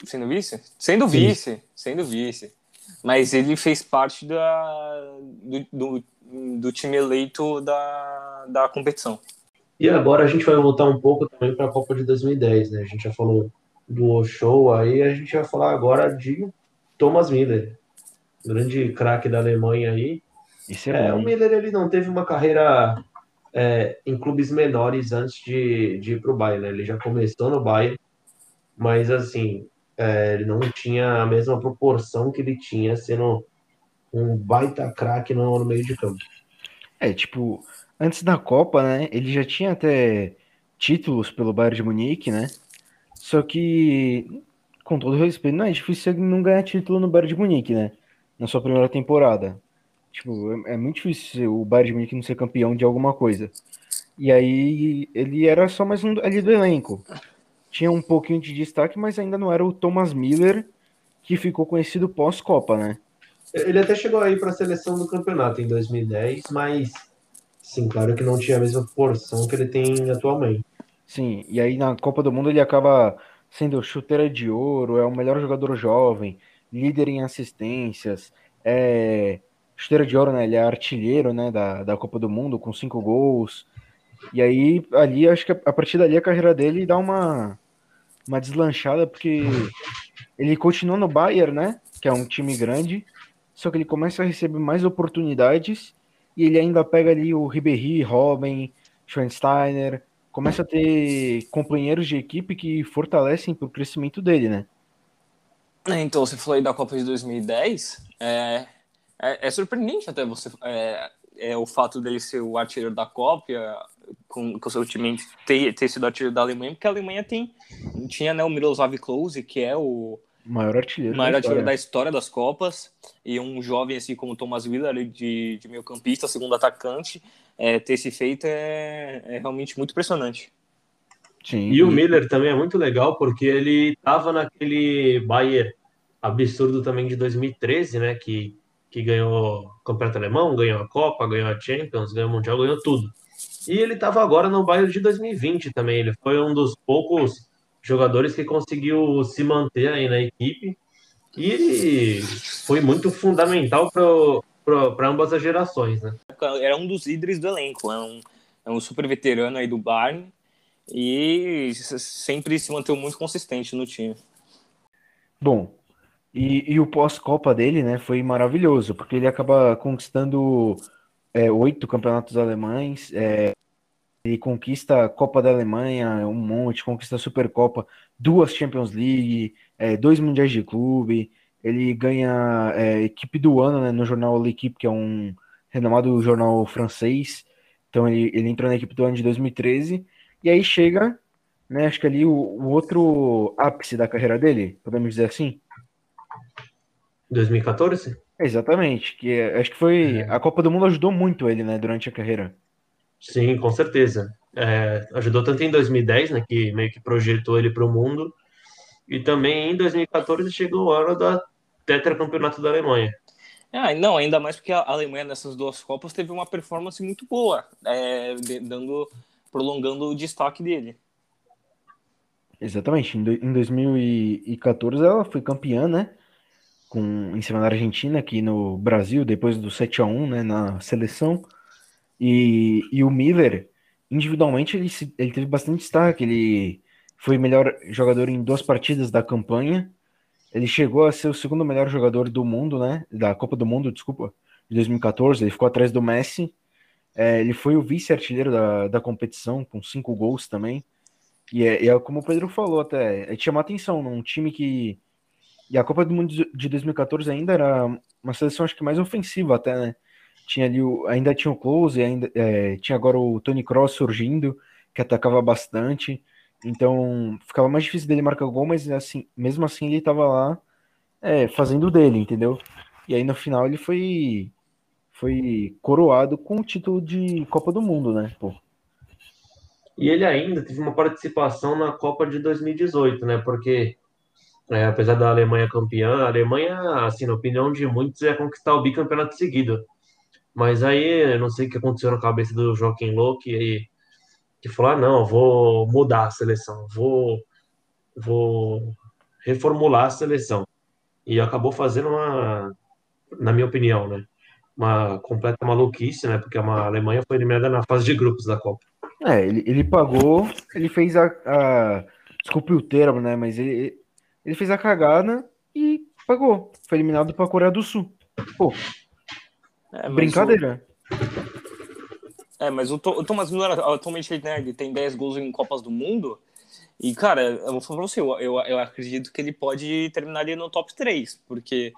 Sendo vice? Sendo vice, sendo vice. Mas ele fez parte da, do, do, do time eleito da, da competição. E agora a gente vai voltar um pouco também para a Copa de 2010, né? A gente já falou do show aí, a gente vai falar agora de Thomas Miller, grande craque da Alemanha aí. Isso É, é, o. Miller ele não teve uma carreira é, em clubes menores antes de, de ir para o Bayern, né? Ele já começou no Bayern, mas assim, é, ele não tinha a mesma proporção que ele tinha sendo um baita craque no, no meio de campo. É, tipo, antes da Copa, né, ele já tinha até títulos pelo Bayern de Munique, né? Só que, com todo respeito, não é difícil ele não ganhar título no Bayern de Munique, né? Na sua primeira temporada. Tipo, é, é muito difícil o Bayern de Munique não ser campeão de alguma coisa. E aí, ele era só mais um ali do elenco. Tinha um pouquinho de destaque, mas ainda não era o Thomas Miller, que ficou conhecido pós-Copa, né? Ele até chegou aí para a seleção do campeonato em 2010, mas sim, claro que não tinha a mesma proporção que ele tem atualmente. Sim, e aí na Copa do Mundo ele acaba sendo chuteira de ouro, é o melhor jogador jovem, líder em assistências, é chuteira de ouro, né? Ele é artilheiro, né, da, da Copa do Mundo com cinco gols. E aí ali acho que a partir dali a carreira dele dá uma uma deslanchada porque ele continua no Bayern, né, que é um time grande, só que ele começa a receber mais oportunidades e ele ainda pega ali o Ribéry, Robben, Schweinsteiner, começa a ter companheiros de equipe que fortalecem para o crescimento dele, né? É, Então, você falou aí da Copa de 2010. É, é, é surpreendente até você é, é o fato dele ser o artilheiro da Copa, com, com o seu time ter, ter sido artilheiro da Alemanha, porque a Alemanha tem, tinha né, o Miroslav Klose, que é o maior artilheiro. maior da artilheiro história. da história das Copas, e um jovem assim como Thomas Willer, de, de meio campista, segundo atacante, é, ter esse feito é, é realmente muito impressionante. Sim, E o Miller também é muito legal porque ele estava naquele Bayern absurdo também de 2013, né? Que, que ganhou o Campeonato Alemão, ganhou a Copa, ganhou a Champions, ganhou o Mundial, ganhou tudo. E ele estava agora no Bayern de 2020 também. Ele foi um dos poucos jogadores que conseguiu se manter aí na equipe. E ele foi muito fundamental para ambas as gerações, né? Era um dos líderes do elenco, é um, é um super veterano aí do Bayern, e sempre se manteve muito consistente no time. Bom, e, e o pós-Copa dele, né, foi maravilhoso, porque ele acaba conquistando é, oito campeonatos alemães, é, ele conquista a Copa da Alemanha, um monte, conquista a Supercopa, duas Champions League, é, dois Mundiais de Clube, ele ganha é, equipe do ano né, no jornal L'Equipe, que é um renomado jornal francês. Então ele, ele entrou na equipe do ano de 2013. E aí chega, né, acho que ali o, o outro ápice da carreira dele, podemos dizer assim. 2014? Exatamente, que é, acho que foi é. a Copa do Mundo ajudou muito ele, né, durante a carreira. Sim, com certeza. É, ajudou tanto em 2010, né, que meio que projetou ele para o mundo, e também em 2014 chegou o ano da tetracampeonato da Alemanha. Ah, não, ainda mais porque a Alemanha nessas duas Copas teve uma performance muito boa, é, dando, prolongando o destaque dele. Exatamente, em 2014 ela foi campeã, né? Com, em cima da Argentina, aqui no Brasil, depois do 7 a 1 né, na seleção. E, e o Miller, individualmente, ele, ele teve bastante destaque. Ele foi melhor jogador em duas partidas da campanha. Ele chegou a ser o segundo melhor jogador do mundo, né? Da Copa do Mundo, desculpa, de 2014. Ele ficou atrás do Messi. É, ele foi o vice-artilheiro da, da competição, com cinco gols também. E é, é como o Pedro falou até, é chamar atenção num time que. E a Copa do Mundo de 2014 ainda era uma seleção, acho que mais ofensiva até, né? Tinha ali o, ainda tinha o Close, ainda é, tinha agora o Tony Cross surgindo, que atacava bastante. Então, ficava mais difícil dele marcar gol, mas assim, mesmo assim ele tava lá é, fazendo dele, entendeu? E aí no final ele foi foi coroado com o título de Copa do Mundo, né? Pô. E ele ainda teve uma participação na Copa de 2018, né? Porque é, apesar da Alemanha campeã, a Alemanha, assim, na opinião de muitos, ia conquistar o bicampeonato seguido. Mas aí, eu não sei o que aconteceu na cabeça do Joaquim Low, que que falou: ah, não, vou mudar a seleção, vou, vou reformular a seleção. E acabou fazendo uma, na minha opinião, né? Uma completa maluquice, né? Porque a Alemanha foi eliminada na fase de grupos da Copa. É, ele, ele pagou, ele fez a, a. Desculpe o termo, né? Mas ele, ele fez a cagada e pagou. Foi eliminado para a Coreia do Sul. Pô. É, brincadeira. O... É, mas o, o Thomas Müller atualmente né, ele tem 10 gols em Copas do Mundo. E, cara, eu vou falar pra você, eu, eu, eu acredito que ele pode terminar ali no top 3, porque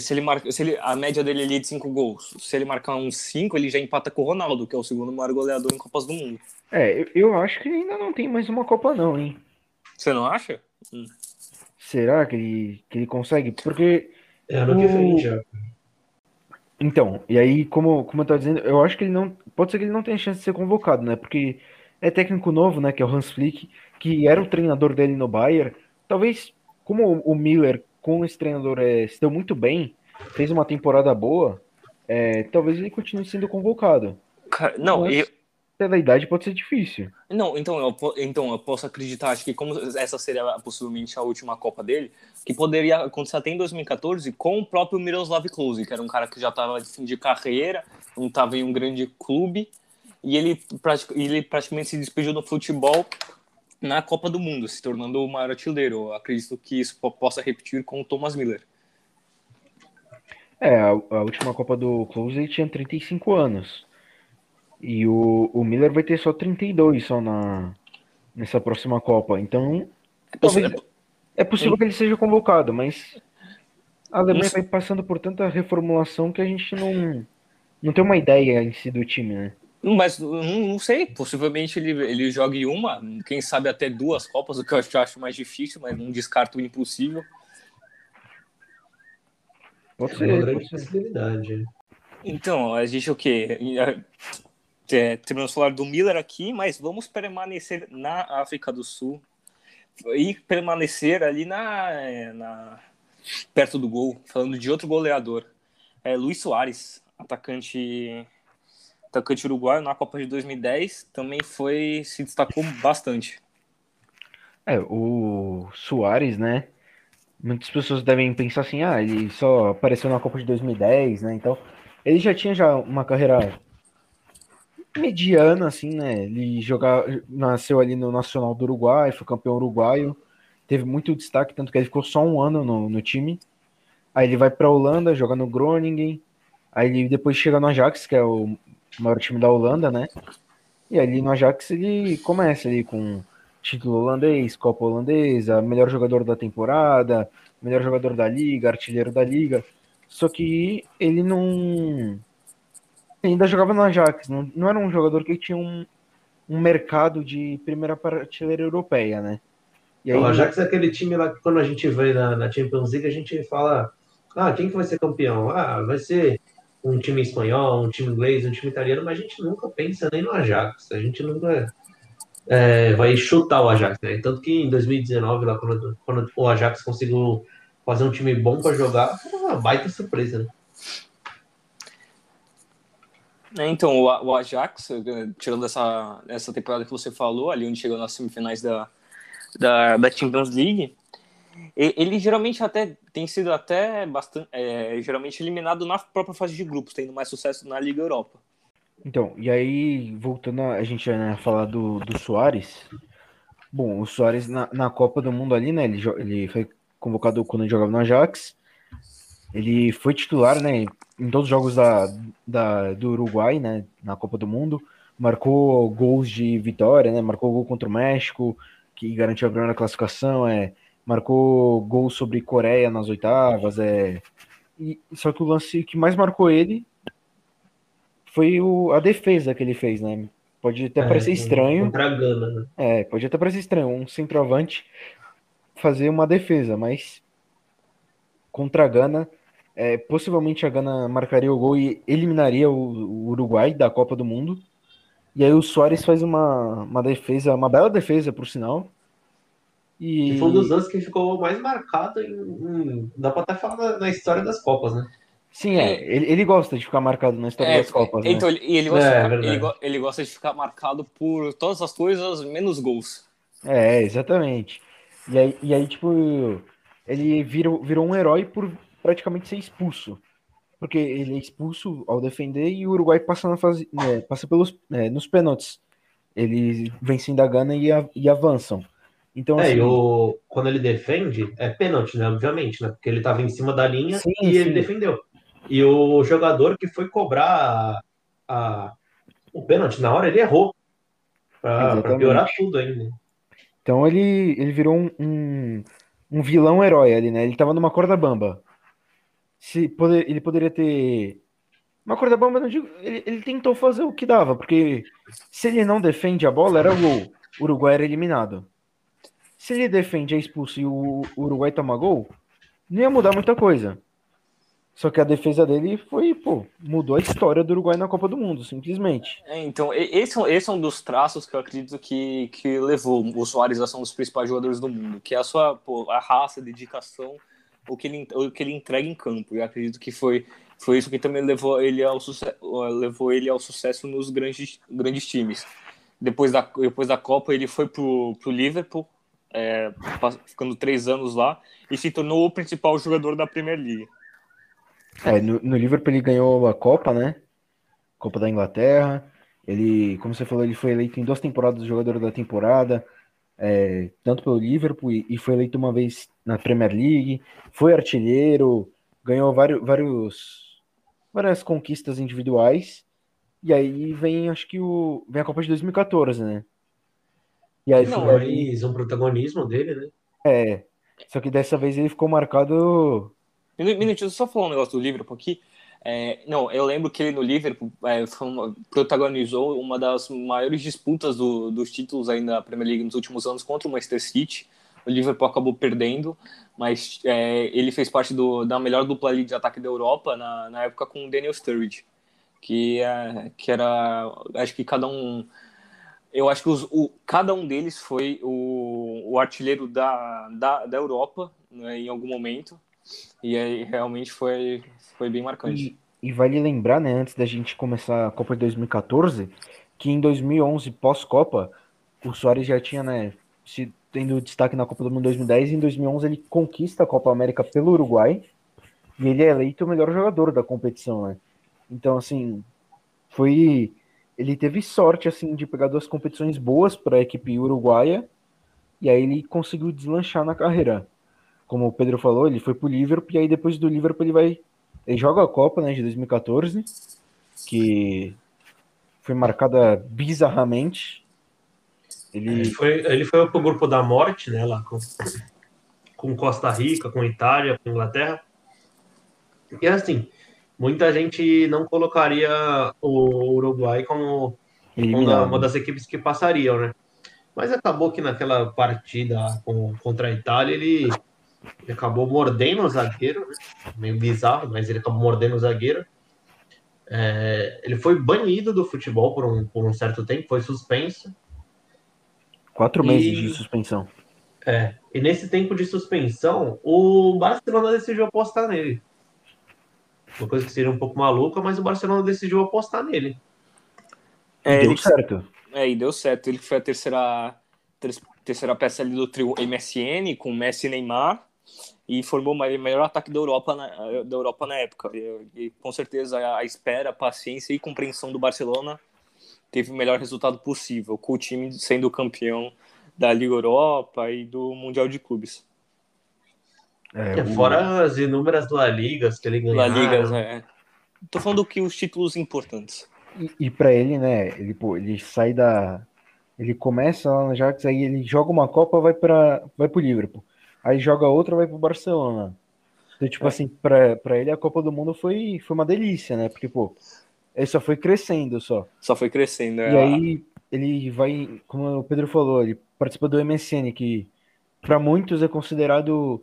se ele marca, se ele, a média dele ali é de 5 gols, se ele marcar uns 5, ele já empata com o Ronaldo, que é o segundo maior goleador em Copas do Mundo. É, eu, eu acho que ainda não tem mais uma Copa, não, hein? Você não acha? Hum. Será que ele, que ele consegue? Porque. É, ano que vem já. Então, e aí, como, como eu tô dizendo, eu acho que ele não. Pode ser que ele não tenha chance de ser convocado, né? Porque é técnico novo, né? Que é o Hans Flick, que era o treinador dele no Bayern. Talvez, como o Miller com esse treinador é, se deu muito bem, fez uma temporada boa, é, talvez ele continue sendo convocado. Cara, não, Mas... eu pela idade pode ser difícil. Não, então eu, então eu posso acreditar, acho que como essa seria possivelmente a última Copa dele, que poderia acontecer até em 2014 com o próprio Miroslav Klose, que era um cara que já estava de fim de carreira, não estava em um grande clube, e ele, ele praticamente se despediu do futebol na Copa do Mundo, se tornando o maior artilheiro. Eu acredito que isso possa repetir com o Thomas Miller. É, a, a última Copa do Close tinha 35 anos. E o, o Miller vai ter só 32 só na, nessa próxima Copa. Então, é talvez, é possível que ele seja convocado, mas a Alemanha Isso. vai passando por tanta reformulação que a gente não, não tem uma ideia em si do time, né? Mas não, não sei, possivelmente ele, ele jogue uma, quem sabe até duas Copas, o que eu acho, acho mais difícil, mas não descarto o impossível. Pode ser, é uma grande possibilidade. Então, a gente o quê? é, terminamos falar do Miller aqui, mas vamos permanecer na África do Sul e permanecer ali na, na perto do gol, falando de outro goleador, é, Luiz Soares, atacante atacante uruguaio na Copa de 2010, também foi se destacou bastante. É, o Soares, né? Muitas pessoas devem pensar assim, ah, ele só apareceu na Copa de 2010, né? Então, ele já tinha já uma carreira mediano, assim, né? Ele jogar, nasceu ali no Nacional do Uruguai, foi campeão uruguaio, teve muito destaque, tanto que ele ficou só um ano no, no time. Aí ele vai para a Holanda, joga no Groningen. Aí ele depois chega no Ajax, que é o maior time da Holanda, né? E ali no Ajax ele começa ali com título holandês, Copa Holandesa, melhor jogador da temporada, melhor jogador da liga, artilheiro da liga. Só que ele não. Ainda jogava no Ajax, não, não era um jogador que tinha um, um mercado de primeira prateleira europeia, né? E aí... O Ajax é aquele time lá que quando a gente vê na, na Champions League, a gente fala: ah, quem que vai ser campeão? Ah, vai ser um time espanhol, um time inglês, um time italiano, mas a gente nunca pensa nem no Ajax. A gente nunca é, vai chutar o Ajax, né? Tanto que em 2019, lá, quando, quando o Ajax conseguiu fazer um time bom para jogar, foi uma baita surpresa, né? É, então, o, o Ajax, tirando essa, essa temporada que você falou, ali onde chegou nas semifinais da, da, da Champions League, ele geralmente até tem sido até bastante é, geralmente eliminado na própria fase de grupos, tendo mais sucesso na Liga Europa. Então, e aí, voltando a, a gente né, falar do, do Soares. Bom, o Soares na, na Copa do Mundo ali, né? Ele, ele foi convocado quando ele jogava no Ajax. Ele foi titular, né? Em todos os jogos da, da, do Uruguai, né? Na Copa do Mundo. Marcou gols de vitória, né? Marcou gol contra o México, que garantiu a primeira classificação. É, marcou gol sobre Coreia nas oitavas. É, e, só que o lance que mais marcou ele foi o, a defesa que ele fez, né? Pode até é, parecer estranho. Contra a Gana, né? É, pode até parecer estranho um centroavante fazer uma defesa, mas contra a Gana, é, possivelmente a Gana marcaria o gol e eliminaria o, o, Uruguai da Copa do Mundo. E aí o Soares faz uma, uma defesa, uma bela defesa, por sinal. E... foi um dos lances que ficou mais marcado em, em, dá pra até falar na, na história das Copas, né? Sim, é. Ele, ele gosta de ficar marcado na história é, das Copas. Então, né? ele, ele, gosta é, ele, ele, gosta de ficar marcado por todas as coisas, menos gols. É, exatamente. E aí, e aí tipo, ele virou, virou um herói por praticamente ser expulso. Porque ele é expulso ao defender e o Uruguai passa, na fase, né, passa pelos, é, nos pênaltis. Eles vencem da Gana e, a, e avançam. Então, é, assim, e o, quando ele defende, é pênalti, né? Obviamente, né? Porque ele estava em cima da linha sim, e sim. ele defendeu. E o jogador que foi cobrar a, a, o pênalti na hora, ele errou. Para piorar tudo ainda. Então ele, ele virou um, um, um, vilão herói ali, né? Ele tava numa corda bamba. Se poder, ele poderia ter. Uma corda bamba, não digo. Ele, ele tentou fazer o que dava, porque se ele não defende a bola, era gol. O Uruguai era eliminado. Se ele defende, é expulso e o Uruguai toma gol, não ia mudar muita coisa. Só que a defesa dele foi, pô, mudou a história do Uruguai na Copa do Mundo, simplesmente. É, então, esse, esse é um dos traços que eu acredito que, que levou o Soares a ser um dos principais jogadores do mundo, que é a sua pô, a raça, a dedicação, o que, ele, o que ele entrega em campo. Eu acredito que foi, foi isso que também levou ele ao, sucesso, levou ele ao sucesso nos grandes, grandes times. Depois da, depois da Copa, ele foi pro, pro Liverpool, é, ficando três anos lá, e se tornou o principal jogador da Premier League. É, no, no Liverpool ele ganhou a Copa, né? Copa da Inglaterra. Ele, como você falou, ele foi eleito em duas temporadas jogador da temporada, é, tanto pelo Liverpool e, e, foi eleito uma vez na Premier League. Foi artilheiro, ganhou vários, vários, várias conquistas individuais. E aí vem, acho que o vem a Copa de 2014, né? E aí Não, aí, um protagonismo dele, né? É. Só que dessa vez ele ficou marcado Minutinho, só falar um negócio do Liverpool aqui. É, não, eu lembro que ele no Liverpool é, uma, protagonizou uma das maiores disputas do, dos títulos ainda da Premier League nos últimos anos contra o Manchester City. O Liverpool acabou perdendo, mas é, ele fez parte do, da melhor dupla ali de ataque da Europa na, na época com o Daniel Sturridge, que, é, que era, acho que cada um, eu acho que os, o, cada um deles foi o, o artilheiro da, da, da Europa né, em algum momento. E aí realmente foi, foi bem marcante. E, e vale lembrar, né, antes da gente começar a Copa de 2014, que em 2011, pós-Copa, o Soares já tinha, né, se tendo destaque na Copa do Mundo 2010, e em 2011 ele conquista a Copa América pelo Uruguai, e ele é eleito o melhor jogador da competição, né? Então, assim, foi ele teve sorte assim de pegar duas competições boas para a equipe uruguaia e aí ele conseguiu deslanchar na carreira como o Pedro falou, ele foi pro Liverpool e aí depois do Liverpool ele vai. Ele joga a Copa né, de 2014, que foi marcada bizarramente. Ele, ele foi, ele foi pro grupo da morte, né? Lá com, com Costa Rica, com Itália, com Inglaterra. E assim, muita gente não colocaria o Uruguai como uma, uma das equipes que passariam, né? Mas acabou que naquela partida com, contra a Itália ele, acabou mordendo o zagueiro, né? meio bizarro, mas ele acabou mordendo o zagueiro. É, ele foi banido do futebol por um, por um certo tempo, foi suspenso. Quatro meses de suspensão. É, e nesse tempo de suspensão, o Barcelona decidiu apostar nele. Uma coisa que seria um pouco maluca, mas o Barcelona decidiu apostar nele. É, deu ele, certo. É, e deu certo. Ele foi a terceira, terceira peça ali do trio MSN, com Messi e Neymar, e formou o melhor ataque da Europa na, da Europa na época. E, e com certeza a, a espera, a paciência e compreensão do Barcelona teve o melhor resultado possível, com o time sendo campeão da Liga Europa e do Mundial de Clubes. É, é, fora as inúmeras La Ligas que ele ganhou. La Ligas, é. Tô falando que os títulos importantes. E, e para ele, né, ele, pô, ele sai da. Ele começa lá no Ajax, aí ele joga uma Copa, vai para vai pro Liverpool. Aí joga outra, vai pro Barcelona. Então, tipo é. assim, pra, pra ele a Copa do Mundo foi, foi uma delícia, né? Porque, pô, ele só foi crescendo só. Só foi crescendo, é. E aí ele vai, como o Pedro falou, ele participa do MSN, que para muitos é considerado,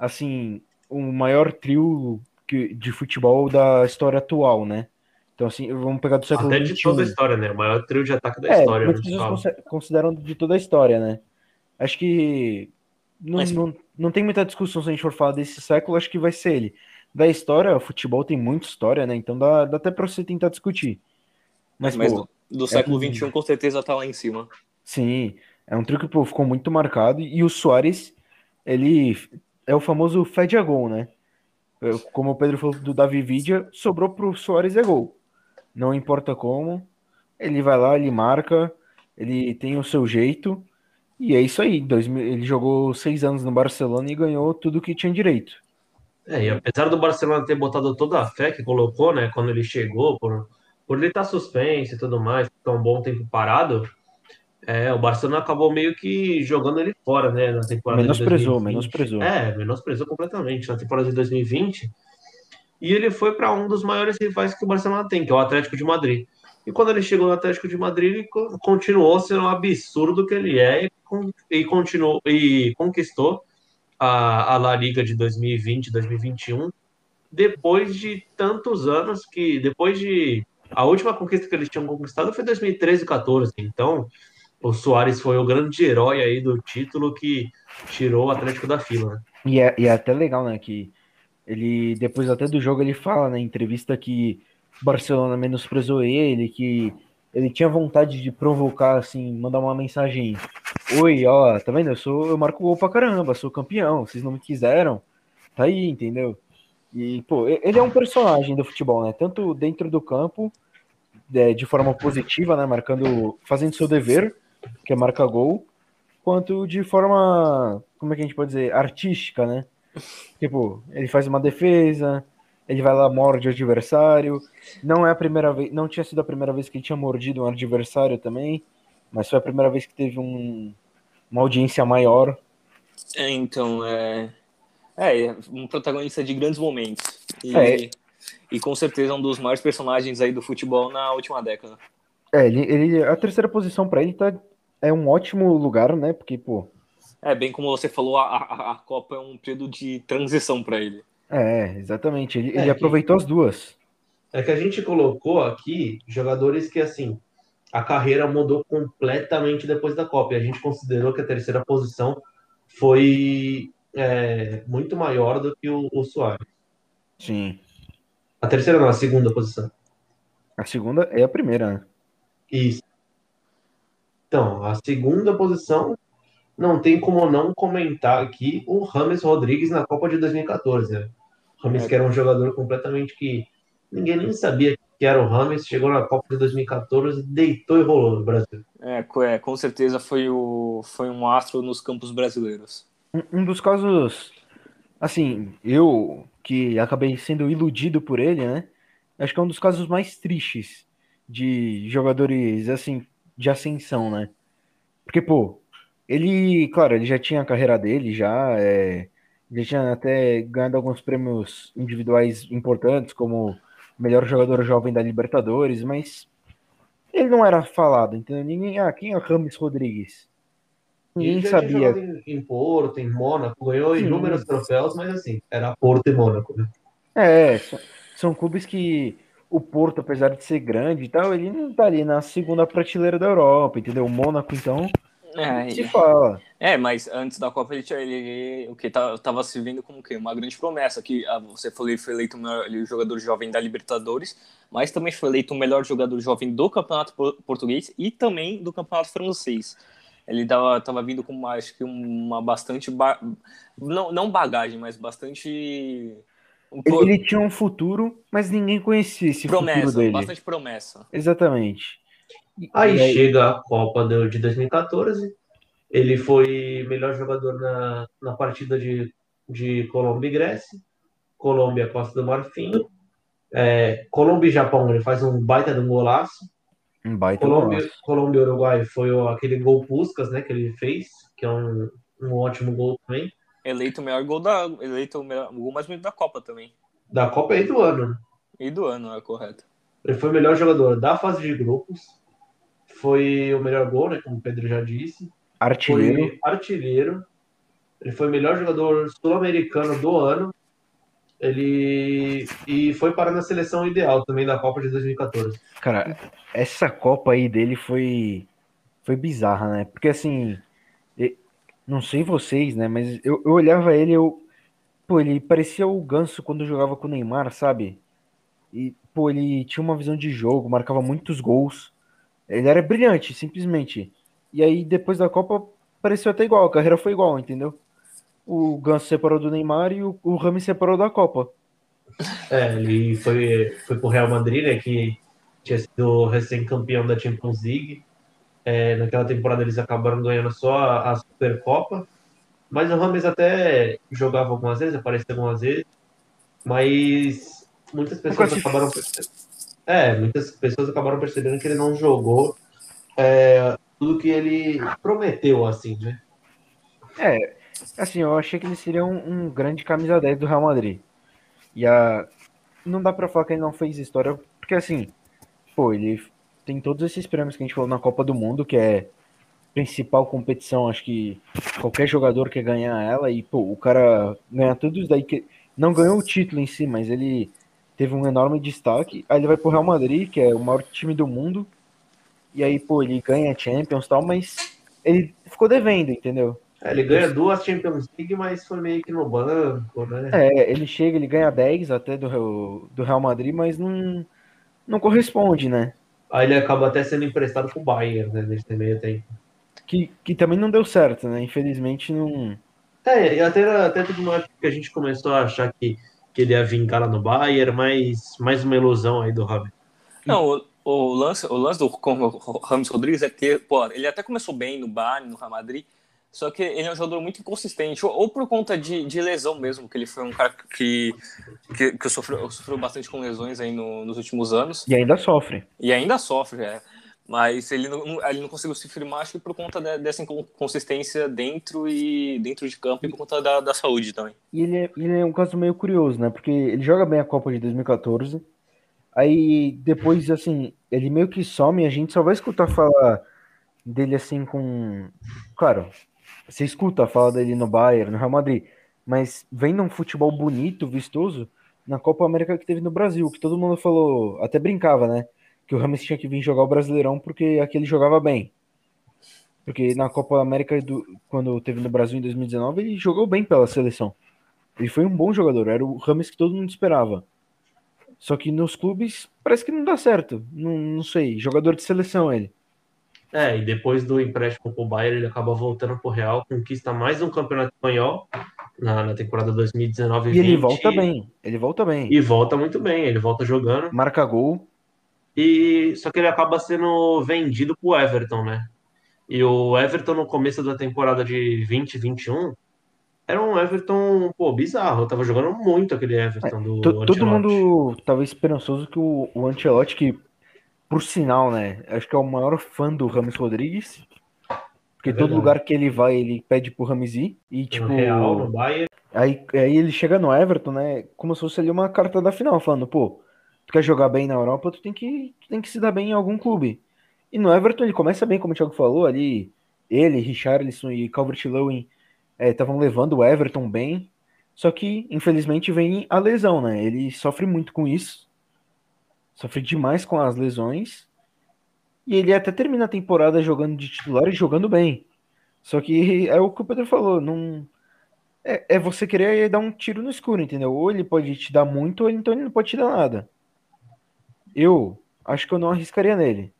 assim, o maior trio de futebol da história atual, né? Então, assim, vamos pegar do século Até de toda a história, né? O maior trio de ataque da é, história. Muitas pessoas consideram de toda a história, né? Acho que não, Mas... não, não tem muita discussão se a gente for falar desse século, acho que vai ser ele. Da história, o futebol tem muita história, né? Então dá, dá até pra você tentar discutir. Mas, Mas pô, do, do, século é... XXI, com certeza tá lá em cima. Sim, é um trio que pô, ficou muito marcado. E o Soares, ele é o famoso fede a gol, né? Como o Pedro falou do Davi Vidia, sobrou pro Soares é gol não importa como, ele vai lá, ele marca, ele tem o seu jeito, e é isso aí. ele jogou seis anos no Barcelona e ganhou tudo que tinha direito. É, e apesar do Barcelona ter botado toda a fé que colocou, né, quando ele chegou, por, por ele estar suspenso e tudo mais, ficar um bom tempo parado, é, o Barcelona acabou meio que jogando ele fora, né, na temporada menosprezou, de 2020. Menosprezou, É, menosprezou completamente. Na temporada de 2020, e ele foi para um dos maiores rivais que o Barcelona tem, que é o Atlético de Madrid. E quando ele chegou no Atlético de Madrid, ele continuou sendo um absurdo que ele é e, continuou e conquistou a, a La Liga de 2020, 2021, depois de tantos anos que depois de a última conquista que eles tinham conquistado foi 2013 e 14. Então, o Soares foi o grande herói aí do título que tirou o Atlético da fila. Né? E, é, e é até legal, né, que ele, depois até do jogo, ele fala na entrevista que Barcelona menosprezou ele, que ele tinha vontade de provocar, assim, mandar uma mensagem. Oi, ó, tá vendo? Eu sou, eu marco gol pra caramba, sou campeão, vocês não me quiseram. Tá aí, entendeu? E, pô, ele é um personagem do futebol, né? Tanto dentro do campo, é, de forma positiva, né? Marcando, fazendo seu dever, que é marcar gol, quanto de forma, como é que a gente pode dizer, artística, né? Tipo, ele faz uma defesa, ele vai lá, morde o adversário. Não é a primeira vez, não tinha sido a primeira vez que ele tinha mordido um adversário também, mas foi a primeira vez que teve um, uma audiência maior. É, então, é, é um protagonista de grandes momentos. E, é. e com certeza um dos maiores personagens aí do futebol na última década. É, ele, ele a terceira posição para ele tá é um ótimo lugar, né? Porque, pô, é, bem como você falou, a, a, a Copa é um período de transição para ele. É, exatamente. Ele, é ele aproveitou as duas. É que a gente colocou aqui jogadores que, assim, a carreira mudou completamente depois da Copa. E a gente considerou que a terceira posição foi é, muito maior do que o, o Soares. Sim. A terceira não, a segunda posição. A segunda é a primeira, né? Isso. Então, a segunda posição não tem como não comentar aqui o Rames Rodrigues na Copa de 2014. Né? O Rames, é. que era um jogador completamente que ninguém nem sabia que era o Rames, chegou na Copa de 2014, deitou e rolou no Brasil. É, é com certeza foi, o, foi um astro nos campos brasileiros. Um, um dos casos, assim, eu que acabei sendo iludido por ele, né? Acho que é um dos casos mais tristes de jogadores, assim, de ascensão, né? Porque, pô, ele, claro, ele já tinha a carreira dele, já, é, já tinha até ganhado alguns prêmios individuais importantes, como melhor jogador jovem da Libertadores, mas ele não era falado, entendeu? Ninguém, ah, quem é o Rames Rodrigues? Ninguém sabia. em, em Porto, em Mônaco, ganhou Sim. inúmeros troféus, mas assim, era Porto e Mônaco, né? É, são, são clubes que o Porto, apesar de ser grande e tal, ele não tá ali na segunda prateleira da Europa, entendeu? O Mônaco, então, É, se fala. É, mas antes da Copa ele, ele o que tá, tava se vendo como o quê? Uma grande promessa que ah, você falou ele foi eleito o melhor o jogador jovem da Libertadores, mas também foi eleito o melhor jogador jovem do Campeonato Por- Português e também do Campeonato Francês. Ele tava, tava vindo com uma, acho que uma bastante ba- não, não bagagem, mas bastante um Ele, ele tinha um futuro, mas ninguém conhecia esse futuro promessa, dele. bastante promessa. Exatamente. E- Aí e chega a Copa do- de 2014, ele foi melhor jogador na, na partida de, de Colômbia e Grécia, Colômbia Costa do Marfim, é, Colômbia e Japão, ele faz um baita de um golaço, um baita Colômbia, golaço. Colômbia e Uruguai foi o- aquele gol Puskas, né, que ele fez, que é um, um ótimo gol também, Eleito o melhor gol da eleito o, melhor, o gol mais bonito da Copa também. da Copa e do ano? E do ano, é correto. Ele foi o melhor jogador da fase de grupos, foi o melhor gol, né, como o Pedro já disse, Artilheiro. foi artilheiro. Ele foi o melhor jogador sul-americano do ano. Ele e foi parar na seleção ideal também da Copa de 2014. Cara, essa Copa aí dele foi foi bizarra, né? Porque assim, não sei vocês, né? Mas eu, eu olhava ele, eu pô, ele parecia o Ganso quando jogava com o Neymar, sabe? E pô, ele tinha uma visão de jogo, marcava muitos gols. Ele era brilhante, simplesmente. E aí depois da Copa pareceu até igual, a carreira foi igual, entendeu? O Ganso separou do Neymar e o, o Rami separou da Copa. É, ele foi foi pro Real Madrid, né, que tinha sido recém-campeão da Champions League. É, naquela temporada eles acabaram ganhando só a, a Supercopa. Mas o Rames até jogava algumas vezes, aparecia algumas vezes. Mas muitas pessoas acabaram percebendo. É, muitas pessoas acabaram percebendo que ele não jogou é, tudo que ele prometeu, assim, né? É, assim, eu achei que ele seria um, um grande camisa 10 do Real Madrid. E a... não dá pra falar que ele não fez história, porque assim, pô, ele tem todos esses prêmios que a gente falou na Copa do Mundo, que é principal competição, acho que qualquer jogador quer ganhar ela, e pô, o cara ganha tudo isso daí, que não ganhou o título em si, mas ele teve um enorme destaque. Aí ele vai pro Real Madrid, que é o maior time do mundo, e aí, pô, ele ganha Champions e tal, mas ele ficou devendo, entendeu? É, ele ganha duas Champions League, mas foi meio que no banco, né? É, ele chega, ele ganha 10 até do, do Real Madrid, mas não, não corresponde, né? Aí ele acaba até sendo emprestado pro Bayern, né, nesse meio tempo. Que, que também não deu certo, né? Infelizmente não. É, e até, até teve uma época que a gente começou a achar que, que ele ia vingar lá no Bayern, mas mais uma ilusão aí do Rames. Não, o, o lance, o lance do Ramos Rodrigues é que, pô, ele até começou bem no Bayern, no Real Madrid, só que ele é um jogador muito inconsistente, ou, ou por conta de, de lesão mesmo, que ele foi um cara que, que, que sofreu, sofreu bastante com lesões aí no- nos últimos anos, E ainda sofre. e ainda sofre, é. Mas ele não, ele não conseguiu se firmar, acho que por conta de- dessa inconsistência dentro e dentro de campo e por conta da, da saúde também. E ele é, ele é um caso meio curioso, né? Porque ele joga bem a Copa de 2014. Aí depois, assim, ele meio que some, a gente só vai escutar falar dele assim com. Claro, você escuta a fala dele no Bayern, no Real Madrid, mas vendo um futebol bonito, vistoso, na Copa América que teve no Brasil, que todo mundo falou, até brincava, né? Que o Rames tinha que vir jogar o Brasileirão porque aqui ele jogava bem. Porque na Copa América, do, quando teve no Brasil em 2019, ele jogou bem pela seleção. Ele foi um bom jogador, era o Rames que todo mundo esperava. Só que nos clubes parece que não dá certo. Não, não sei, jogador de seleção ele. É, e depois do empréstimo pro Bayern, ele acaba voltando pro Real, conquista mais um campeonato espanhol na, na temporada 2019 E ele volta bem, ele volta bem. E volta muito bem, ele volta jogando. Marca gol. E só que ele acaba sendo vendido pro Everton, né? E o Everton no começo da temporada de 2021 era um Everton, pô, bizarro. Eu tava jogando muito aquele Everton do To- todo mundo tava esperançoso que o, o Ancelotti, que por sinal, né, acho que é o maior fã do Rames Rodrigues, Porque é todo lugar que ele vai, ele pede pro Ramsey. E, tipo. No Real, no Bayern. Aí, aí ele chega no Everton, né? Como se fosse ali uma carta da final, falando, pô, tu quer jogar bem na Europa, tu tem que, tu tem que se dar bem em algum clube. E no Everton ele começa bem, como o Thiago falou, ali. Ele, Richarlison e Calvert-Lewin estavam é, levando o Everton bem. Só que, infelizmente, vem a lesão, né? Ele sofre muito com isso. Sofre demais com as lesões. E ele até termina a temporada jogando de titular e jogando bem. Só que é o que o Pedro falou, não. É, é você querer dar um tiro no escuro, entendeu? Ou ele pode te dar muito, ou então ele não pode te dar nada. Eu acho que eu não arriscaria nele.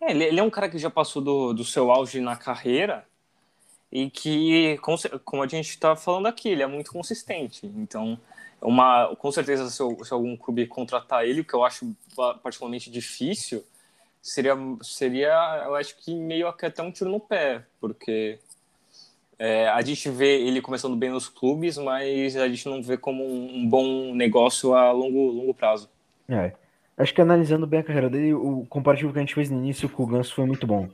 É, ele, é um cara que já passou do, do seu auge na carreira e que, como a gente está falando aqui, ele é muito consistente. Então, uma, com certeza, se, eu, se algum clube contratar ele, o que eu acho particularmente difícil, seria, seria eu acho que meio que até um tiro no pé, porque é, a gente vê ele começando bem nos clubes, mas a gente não vê como um, um bom negócio a longo, longo prazo. É. Acho que analisando bem a carreira dele, o comparativo que a gente fez no início com o Ganso foi muito bom.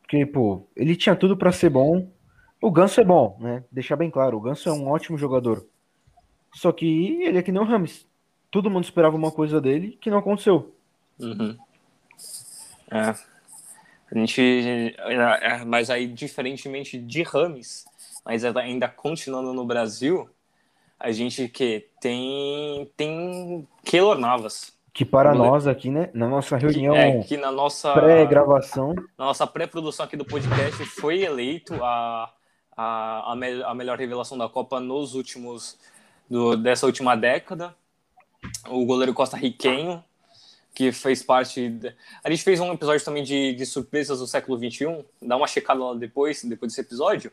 Porque, pô, ele tinha tudo para ser bom. O Ganso é bom, né? Deixar bem claro, o Ganso é um ótimo jogador. Só que ele é que nem o Rames. Todo mundo esperava uma coisa dele que não aconteceu. Uhum. É. A gente. É, é, mas aí, diferentemente de Rames, mas ainda continuando no Brasil, a gente que tem tem Keylor Navas. Que para nós aqui, né, na nossa reunião é, que na nossa pré-gravação, na nossa pré-produção aqui do podcast, foi eleito a, a, a, me, a melhor revelação da Copa nos últimos do, dessa última década. O goleiro costarriquenho, que fez parte. A gente fez um episódio também de, de surpresas do século XXI. Dá uma checada lá depois, depois desse episódio.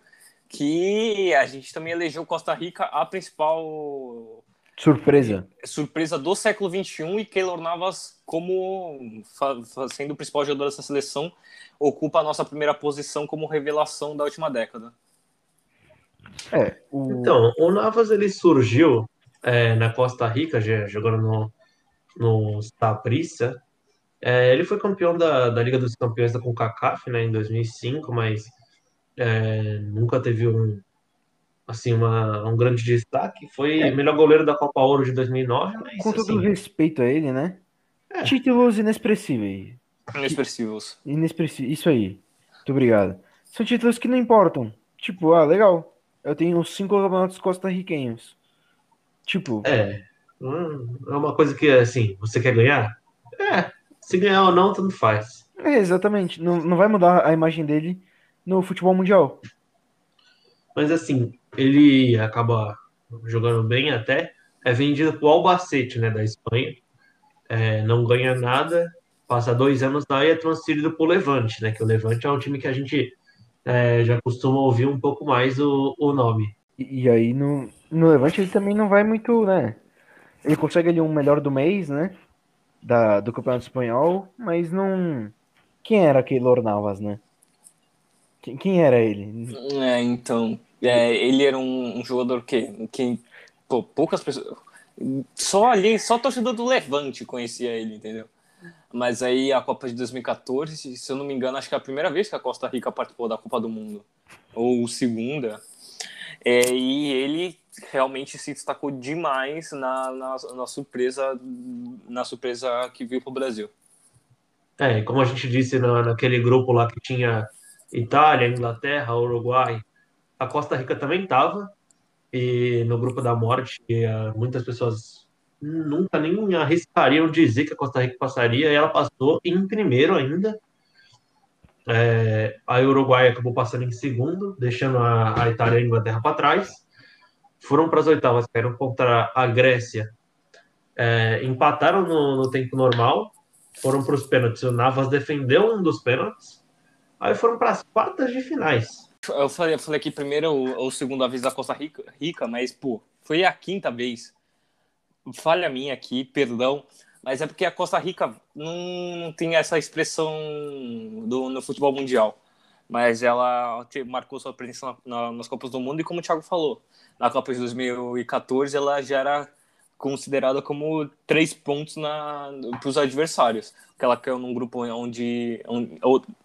Que a gente também elegeu Costa Rica a principal Surpresa. Surpresa do século XXI e Keylor Navas, como sendo o principal jogador dessa seleção, ocupa a nossa primeira posição como revelação da última década. É, o... Então, o Navas ele surgiu é, na Costa Rica, jogando no, no Saprissa. É, ele foi campeão da, da Liga dos Campeões da CONCACAF né, em 2005, mas é, nunca teve um, assim, uma, um grande destaque. Foi é. melhor goleiro da Copa Ouro de 2009. Mas, Com todo assim, respeito a ele, né? É. Títulos inexpressíveis. Inexpressivos. Inexpressivos. Isso aí. Muito obrigado. São títulos que não importam. Tipo, ah, legal. Eu tenho cinco campeonatos costarriquenhos. Tipo. É. É uma coisa que, assim, você quer ganhar? É. Se ganhar ou não, tanto faz. É, exatamente. Não, não vai mudar a imagem dele no futebol mundial. Mas assim, ele acaba jogando bem até, é vendido para o Albacete, né, da Espanha, é, não ganha nada, passa dois anos lá e é transferido para o Levante, né, que o Levante é um time que a gente é, já costuma ouvir um pouco mais o, o nome. E, e, aí no, no Levante ele também não vai muito, né, ele consegue ali um melhor do mês, né, da, do Campeonato Espanhol, mas não... Quem era aquele Navas, né? Quem, quem era ele? É, então, é, ele era um, um, jogador que, que pô, poucas pessoas. Só ali, só torcedor do Levante conhecia ele, entendeu? Mas aí a Copa de 2014, se eu não me engano, acho que é a primeira vez que a Costa Rica participou da Copa do Mundo, ou segunda. É, e ele realmente se destacou demais na, na, na surpresa na surpresa que veio para o Brasil. É, como a gente disse na, naquele grupo lá que tinha Itália, Inglaterra, Uruguai, a Costa Rica também estava e no grupo da morte eh, muitas pessoas nunca nem arriscariam dizer que a Costa Rica passaria e ela passou em primeiro ainda. É, a Uruguai acabou passando em segundo deixando a, a Itália e a Inglaterra para trás. Foram para as oitavas caíram contra a Grécia. É, empataram no, no tempo normal foram para os pênaltis. O Navas defendeu um dos pênaltis aí foram para as quartas de finais. Eu falei, eu falei aqui primeiro ou segunda vez da Costa Rica, Rica, mas, pô, foi a quinta vez. Falha minha aqui, perdão. Mas é porque a Costa Rica não, tem essa expressão do, no futebol mundial. Mas ela marcou sua presença na, na, nas Copas do Mundo e, como o Thiago falou, na Copa de 2014 ela já era considerada como três pontos para os adversários. Porque ela caiu num grupo onde, onde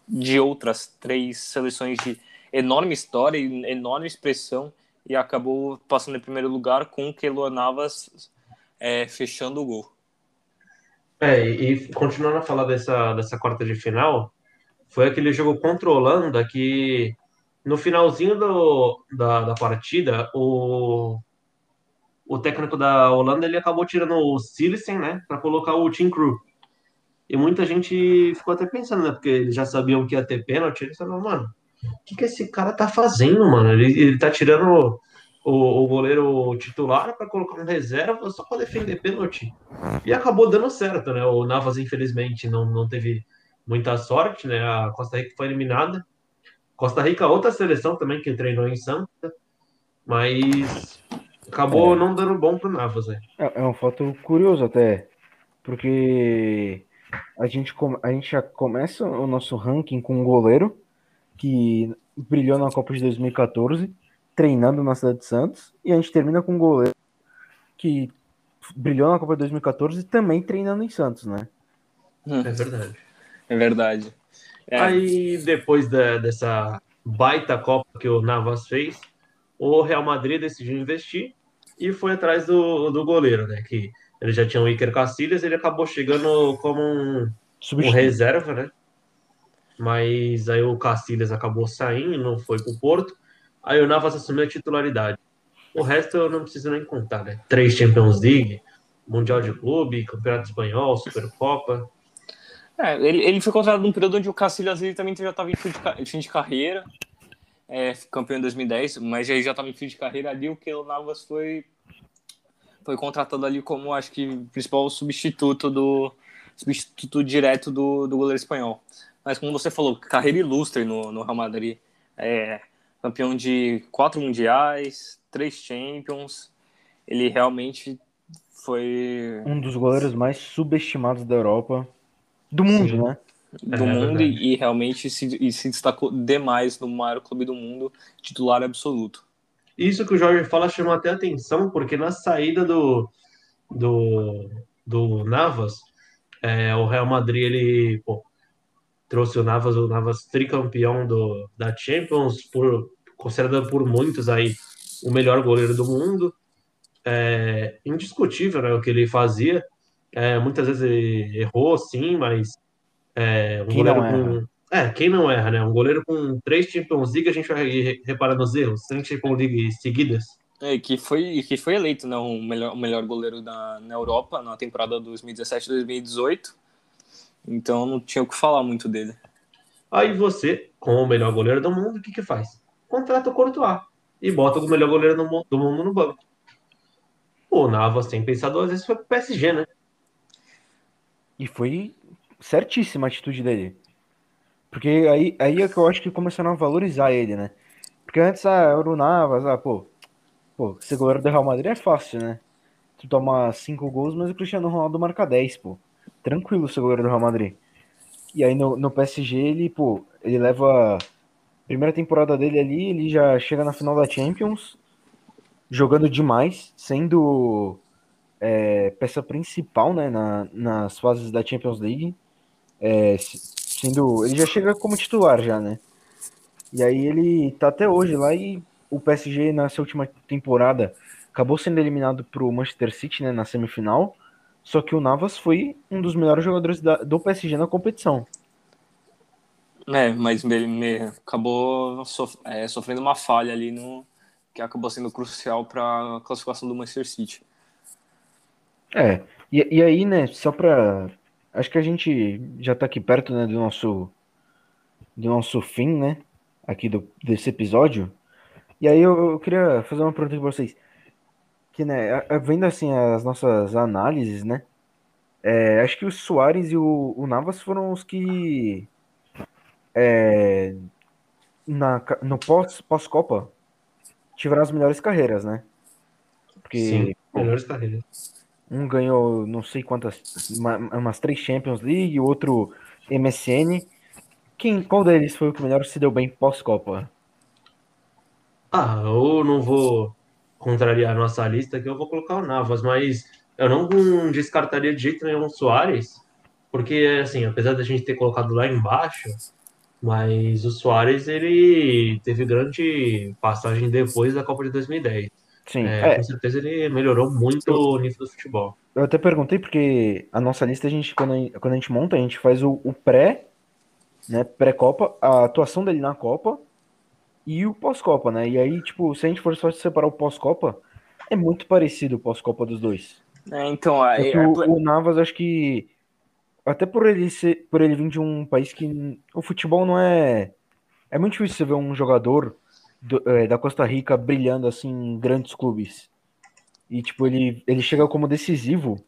de outras três seleções de enorme história e enorme expressão e acabou passando em primeiro lugar com o Keylor Navas é, fechando o gol. É, e continuando a falar dessa, dessa quarta de final, foi aquele jogo contra a Holanda que no finalzinho do, da, da partida, o, o técnico da Holanda ele acabou tirando o Silicen, né, para colocar o Team Crew. E muita gente ficou até pensando, né, porque eles já sabiam que ia ter pênalti, eles falaram, mano, o que, que esse cara tá fazendo, mano? Ele, ele tá tirando o, o goleiro titular para colocar um reserva só para defender pênalti. E acabou dando certo, né? O Navas, infelizmente, não, não teve muita sorte, né? A Costa Rica foi eliminada. Costa Rica, outra seleção também que treinou em Santa, mas acabou é. não dando bom pro Navas, né? É, é um fato curioso até, porque a gente, a gente já começa o nosso ranking com um goleiro que brilhou na Copa de 2014 treinando na cidade de Santos, e a gente termina com um goleiro que brilhou na Copa de 2014 e também treinando em Santos, né? É verdade. É verdade. É. Aí, depois da, dessa baita Copa que o Navas fez, o Real Madrid decidiu investir e foi atrás do, do goleiro, né? Que ele já tinha o Iker Casillas, ele acabou chegando como um, um reserva, né? Mas aí o Casillas acabou saindo, não foi pro Porto. Aí o Navas assumiu a titularidade. O resto eu não preciso nem contar, né? Três Champions League, Mundial de Clube, Campeonato Espanhol, Supercopa. É, ele, ele foi contratado num período onde o Cacilhas ele também já estava em fim de, fim de carreira, é, campeão em 2010, mas já estava em fim de carreira ali, o que o Navas foi, foi contratado ali como, acho que, principal substituto do substituto direto do, do goleiro espanhol. Mas como você falou, carreira ilustre no, no Real Madrid. É, campeão de quatro mundiais, três Champions. Ele realmente foi. Um dos goleiros mais subestimados da Europa. Do mundo, Sim. né? Do é, mundo é e, realmente se, e se destacou demais no maior clube do mundo, titular absoluto. Isso que o Jorge fala chama até atenção, porque na saída do, do, do Navas, é, o Real Madrid ele pô, trouxe o Navas, o Navas tricampeão do, da Champions, por, considerado por muitos aí o melhor goleiro do mundo. É indiscutível né, o que ele fazia. É, muitas vezes ele errou, sim, mas é, um quem goleiro com. É, quem não erra, né? Um goleiro com três Champions League, a gente vai reparar nos erros, três Champions League seguidas. É, que foi, que foi eleito né, o, melhor, o melhor goleiro da, na Europa na temporada 2017-2018. Então não tinha o que falar muito dele. Aí você, com o melhor goleiro do mundo, o que que faz? Contrata o Courtois e bota o melhor goleiro do mundo no banco. O Navas, sem pensar duas vezes, foi pro PSG, né? E foi certíssima a atitude dele. Porque aí, aí é que eu acho que começaram a valorizar ele, né? Porque antes, ah, era o Navas, ah, pô, pô, ser goleiro do Real Madrid é fácil, né? Tu toma cinco gols, mas o Cristiano Ronaldo marca 10, pô tranquilo ser goleiro do Real Madrid. E aí no, no PSG ele, pô, ele leva. Primeira temporada dele ali, ele já chega na final da Champions, jogando demais, sendo é, peça principal né, na, nas fases da Champions League. É, sendo. Ele já chega como titular já, né? E aí ele tá até hoje lá e o PSG nessa última temporada acabou sendo eliminado pro Manchester City né, na semifinal. Só que o Navas foi um dos melhores jogadores da, do PSG na competição. É, mas me, me acabou sof é, sofrendo uma falha ali no que acabou sendo crucial para a classificação do Manchester City. É, e, e aí, né, só para acho que a gente já tá aqui perto, né, do nosso do nosso fim, né, aqui do, desse episódio. E aí eu, eu queria fazer uma pergunta para vocês que, né, vendo assim as nossas análises, né, é, acho que o Soares e o, o Navas foram os que é, na, no pós, pós-Copa tiveram as melhores carreiras, né? Porque Sim, melhores carreiras. Um ganhou não sei quantas, uma, umas três Champions League, o outro MSN. Quem, qual deles foi o que melhor se deu bem pós-Copa? Ah, eu não vou contrariar a nossa lista, que eu vou colocar o Navas, mas eu não descartaria de jeito nenhum o Soares, porque, assim, apesar da gente ter colocado lá embaixo, mas o Soares, ele teve grande passagem depois da Copa de 2010. Sim, É, é, com certeza ele melhorou muito o nível do futebol. eu até perguntei porque a nossa lista, a gente, quando a gente, quando a gente monta, a gente faz o, o pré, né, pré-Copa, a atuação dele na Copa e o pós-Copa, né? E aí, tipo, se a gente for só separar o pós-Copa, é muito parecido o pós-Copa dos dois. É, então, Só é, que é- o, o Navas, acho que até por ele ser, por ele vir de um país que o futebol não é é muito difícil você ver um jogador do- é, da Costa Rica brilhando assim em grandes clubes. E tipo, ele ele chega como decisivo.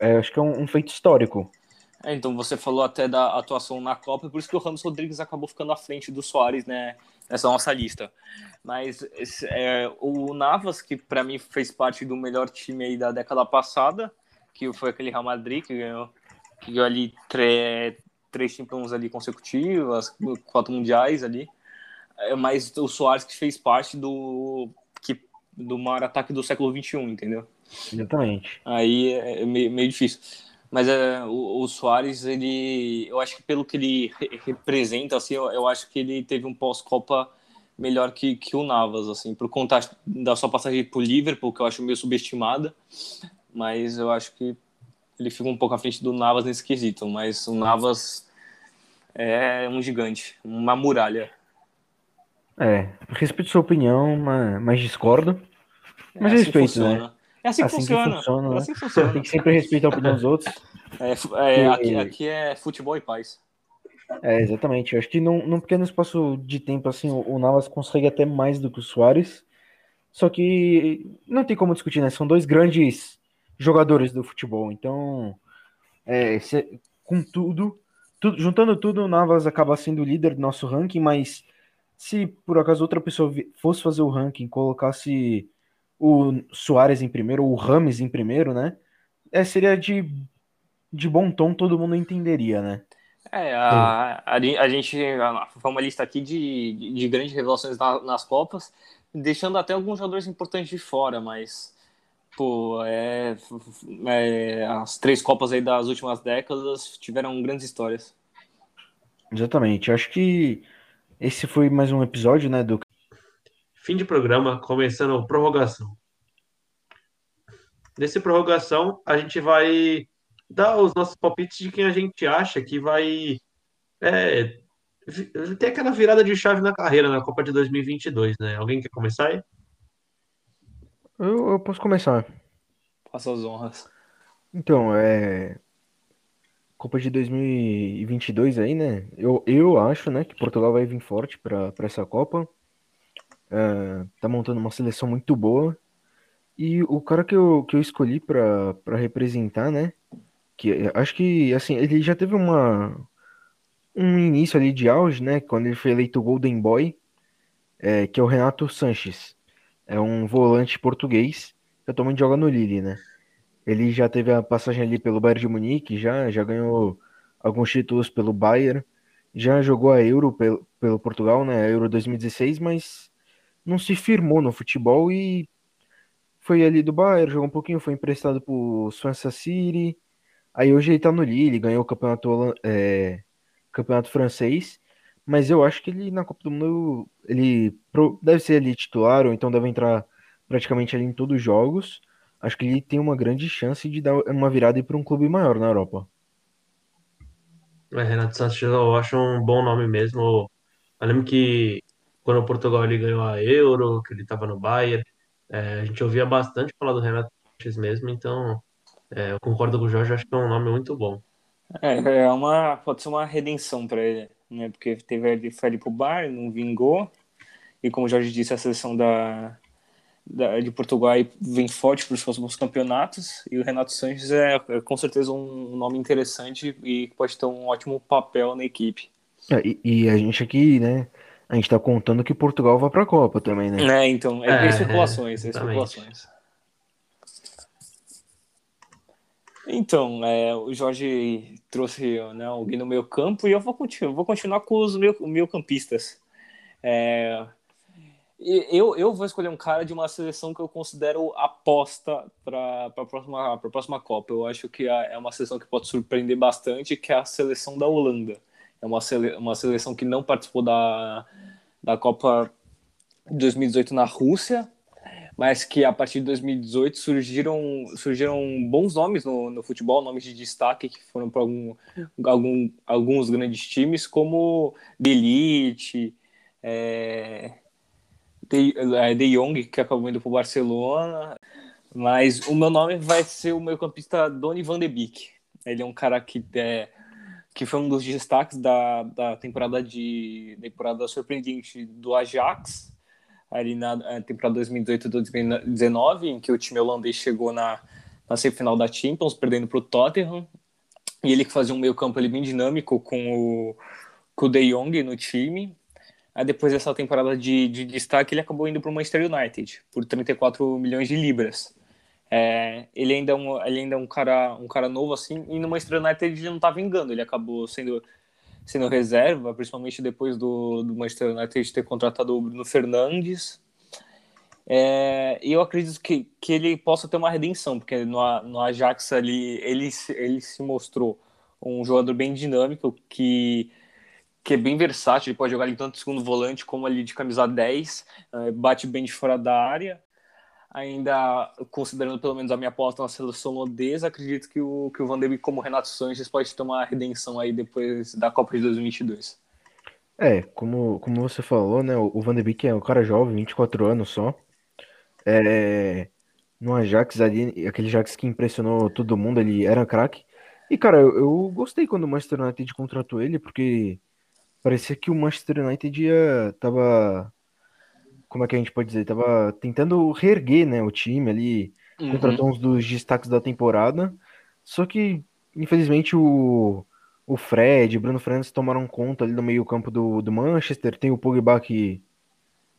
É, acho que é um, um feito histórico. é, então você falou até da atuação na Copa, por isso que o Ramos Rodrigues acabou ficando à frente do Soares, né, nessa nossa lista. Mas é, o Navas, que para mim fez parte do melhor time aí da década passada, que foi aquele Real Madrid que ganhou, que ganhou ali tre- três Champions ali consecutivas, quatro mundiais ali. É, mas o Soares que fez parte do que do maior ataque do século XXI, entendeu? Exatamente. Aí é meio, meio difícil. Mas é, o, o Soares, ele, eu acho que pelo que ele re- representa, assim, eu, eu acho que ele teve um pós-Copa melhor que, que o Navas, assim, por conta da sua passagem pro Liverpool, que eu acho meio subestimada, mas eu acho que ele fica um pouco à frente do Navas nesse quesito, mas o Navas é um gigante, uma muralha. É, respeito sua opinião, mas, mas discordo. É Mas assim respeito, né? Funciona. É assim que Assim que funciona. funciona, É né? assim que funciona. Tem que sempre respeitar a opinião dos outros. <laughs> É, é, aqui, E- aqui é futebol e paz. É, exatamente. Eu acho que num, num pequeno espaço de tempo, assim, o, o Navas consegue até mais do que o Soares. Só que não tem como discutir, né? São dois grandes jogadores do futebol. Então, é, se- com tudo, tudo, juntando tudo, o Navas acaba sendo o líder do nosso ranking, mas se por acaso outra pessoa fosse fazer o ranking, colocasse o Soares em primeiro, ou o Rames em primeiro, né? É, seria de, de bom tom, todo mundo entenderia, né? É, a, a, a gente a- foi uma lista aqui de, de, de grandes revelações na- nas Copas, deixando até alguns jogadores importantes de fora, mas, pô, é, é, as três Copas aí das últimas décadas tiveram grandes histórias. Exatamente. Acho que esse foi mais um episódio, né, do Fim de programa, começando a prorrogação. Nesse prorrogação, a gente vai dar os nossos palpites de quem a gente acha que vai é, ter aquela virada de chave na carreira na Copa de 2022, né? Alguém quer começar aí? Eu, eu posso começar. Faça as honras. Então, é. Copa de 2022 aí, né? Eu, eu acho, né, que Portugal vai vir forte para essa Copa. É, tá montando uma seleção muito boa. E o cara que eu, que eu escolhi para representar, né? Que acho que, assim, ele já teve uma, um início ali de auge, né? Quando ele foi eleito Golden Boy, é, que é o Renato Sanches. É um volante português que atualmente joga no Lille, né? Ele já teve a passagem ali pelo Bayern de Munique, já, já ganhou alguns títulos pelo Bayern, já jogou a Euro pelo, pelo Portugal, né? A Euro 2016, mas não se firmou no futebol e foi ali do Bayern, jogou um pouquinho, foi emprestado pro Swansea City. Aí hoje ele tá no Lille, ganhou o campeonato, é, campeonato francês, mas eu acho que ele na Copa do Mundo ele deve ser ali titular, ou então deve entrar praticamente ali em todos os jogos. Acho que ele tem uma grande chance de dar uma virada para um clube maior na Europa. É, Renato Sanches eu acho um bom nome mesmo. Eu lembro que quando o Portugal ele ganhou a Euro, que ele estava no Bayern, é, a gente ouvia bastante falar do Renato Sanches mesmo, então é, eu concordo com o Jorge, acho que é um nome muito bom. É, é uma, pode ser uma redenção para ele, né? Porque teve ele foi ali pro Bar, não vingou. E como o Jorge disse, a seleção da, da- de Portugal vem forte para os próximos campeonatos. E o Renato Sanches é, é com certeza um nome interessante e pode ter um ótimo papel na equipe. É, E, e a gente aqui, né? A gente tá contando que Portugal vai pra Copa também, né? É, então, é, É, especulações, é, é, exatamente. especulações. Então, é, o Jorge trouxe né, alguém no meio campo e eu vou continuar, vou continuar com os meio, meio campistas. É, eu, eu vou escolher um cara de uma seleção que eu considero aposta para a próxima, próxima Copa. Eu acho que é uma seleção que pode surpreender bastante, que é a seleção da Holanda. É uma, sele, uma seleção que não participou da, da Copa de 2018 na Rússia, mas que a partir de 2018 surgiram, surgiram bons nomes no, no futebol, nomes de destaque que foram para algum, algum, alguns grandes times, como Delite, é, De, é, De Jong, que acabou indo para o Barcelona, mas o meu nome vai ser o meu campista Donny van de Beek. Ele é um cara que, é, que foi um dos destaques da, da temporada de temporada surpreendente do Ajax, ali na temporada 2018-2019, em que o time holandês chegou na, na semifinal da Champions, perdendo para o Tottenham, e ele que fazia um meio campo ali bem dinâmico com o, com o De Jong no time. Aí depois dessa temporada de, de destaque, ele acabou indo para o Manchester United, por 34 milhões de libras. É, ele ainda é um, ele ainda é um cara um cara novo assim e no Manchester United ele não tá vingando ele acabou sendo sendo reserva, principalmente depois do, do Manchester United ter contratado o Bruno Fernandes. É, e eu acredito que, que ele possa ter uma redenção, porque no, no Ajax ali ele, ele se mostrou um jogador bem dinâmico, que, que é bem versátil, ele pode jogar ali tanto segundo volante como ali de camisa 10, é, bate bem de fora da área ainda considerando pelo menos a minha aposta na seleção holandesa, acredito que o, que o Van de Beek, como Renato Sanches, pode ter uma redenção aí depois da Copa de 2022. É, como, como você falou, né, o Van de Beek é um cara jovem, 24 anos só. É, no Ajax ali, aquele Ajax que impressionou todo mundo, ele era craque. E, cara, eu, eu, gostei quando o Manchester United contratou ele, porque parecia que o Manchester United ia, tava como é que a gente pode dizer, tava tentando reerguer, né, o time ali, uhum. contratou uns dos destaques da temporada, só que, infelizmente, o, o Fred, Bruno Fernandes tomaram conta ali no meio campo do, do Manchester, tem o Pogba que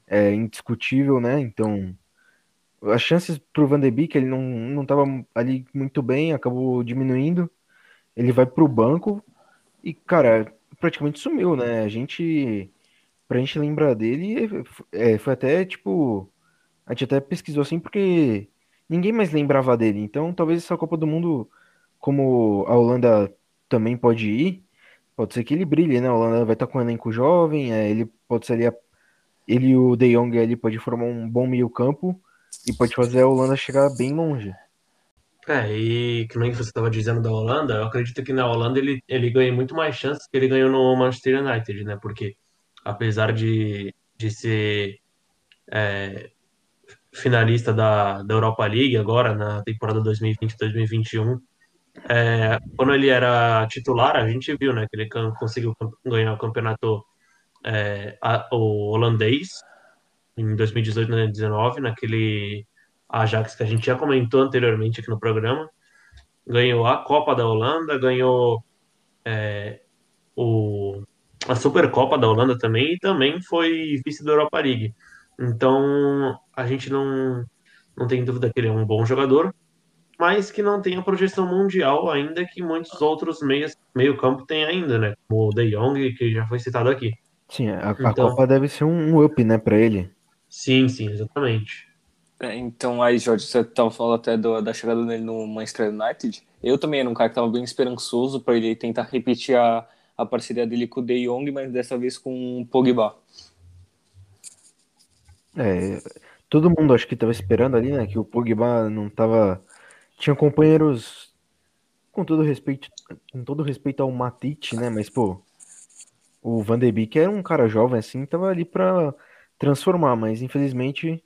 é indiscutível, né, então as chances pro Van de Beek, ele não, não tava ali muito bem, acabou diminuindo, ele vai pro banco e, cara, praticamente sumiu, né, a gente pra gente lembrar dele, é, foi até tipo. A gente até pesquisou assim porque ninguém mais lembrava dele. Então, talvez essa Copa do Mundo, como a Holanda também pode ir, pode ser que ele brilhe, né? A Holanda vai estar com um elenco jovem, é, ele pode ser ali. A, ele e o De Jong ele pode formar um bom meio-campo e pode fazer a Holanda chegar bem longe. É, e que nem você estava dizendo da Holanda, eu acredito que na Holanda ele, ele ganha muito mais chances que ele ganhou no Manchester United, né? Porque apesar de, de ser é, finalista da, da Europa League agora, na temporada 2020-2021. É, quando ele era titular, a gente viu né, que ele conseguiu ganhar o campeonato é, a, o holandês em 2018-2019, naquele Ajax que a gente já comentou anteriormente aqui no programa. Ganhou a Copa da Holanda, ganhou é, o a Supercopa da Holanda também e também foi vice da Europa League. Então, a gente não, não tem dúvida que ele é um bom jogador, mas que não tem a projeção mundial ainda que muitos outros meios, meio campo têm ainda, né? Como o De Jong, que já foi citado aqui. Sim, a, então, a Copa deve ser um up, né, para ele. Sim, sim, exatamente. É, então, aí, Jorge, você estava falando até do, da chegada dele no Manchester United. Eu também era um cara que estava bem esperançoso para ele tentar repetir a, a parceria dele com o De Jong, mas dessa vez com o Pogba. É, todo mundo acho que estava esperando ali, né, que o Pogba não estava tinha companheiros com todo respeito, com todo respeito ao Matite, né, mas pô, o Van de Beek era um cara jovem assim, tava ali para transformar, mas infelizmente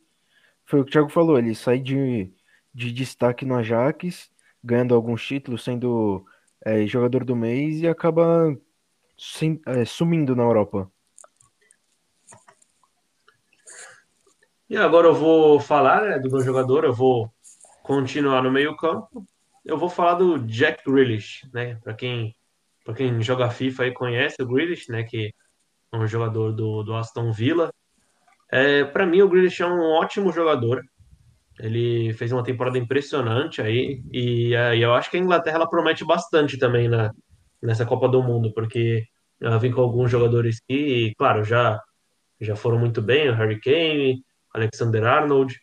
foi o que o Thiago falou, ele sai de, de destaque no Ajax, ganhando alguns títulos, sendo é, jogador do mês e acaba sim, é, sumindo na Europa. E agora eu vou falar né, do meu jogador, eu vou continuar no meio campo. Eu vou falar do Jack Grealish, né? Para quem, para quem joga FIFA e conhece o Grealish, né? Que é um jogador do, do Aston Villa. É, para mim, o Grealish é um ótimo jogador. Ele fez uma temporada impressionante aí e, é, e eu acho que a Inglaterra ela promete bastante também na, nessa Copa do Mundo, porque ela vem com alguns jogadores que, claro, já já foram muito bem, o Harry Kane, Alexander Arnold.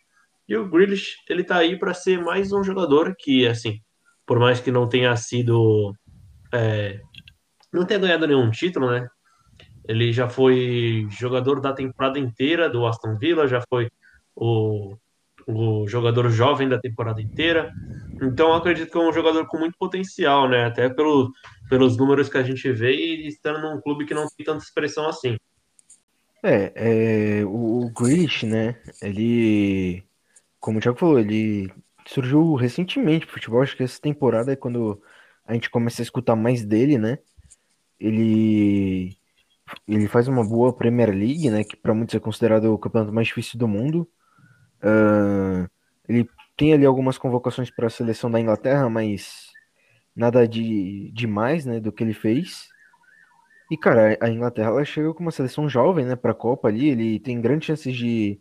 E o Grealish, ele tá aí para ser mais um jogador que, assim, por mais que não tenha sido. É, não tenha ganhado nenhum título, né? Ele já foi jogador da temporada inteira do Aston Villa, já foi o, o jogador jovem da temporada inteira. Então, acredito que é um jogador com muito potencial, né? Até pelo, pelos números que a gente vê e estando num clube que não tem tanta expressão assim. É, é o, o Grealish, né? Ele, como o Thiago falou, ele surgiu recentemente pro futebol. Acho que essa temporada é quando a gente começa a escutar mais dele, né? Ele ele faz uma boa Premier League, né? Que para muitos é considerado o campeonato mais difícil do mundo. Uh, ele tem ali algumas convocações para a seleção da Inglaterra, mas nada de demais, né? Do que ele fez. E cara, a Inglaterra ela chega com uma seleção jovem, né? Para a Copa ali, ele tem grandes chances de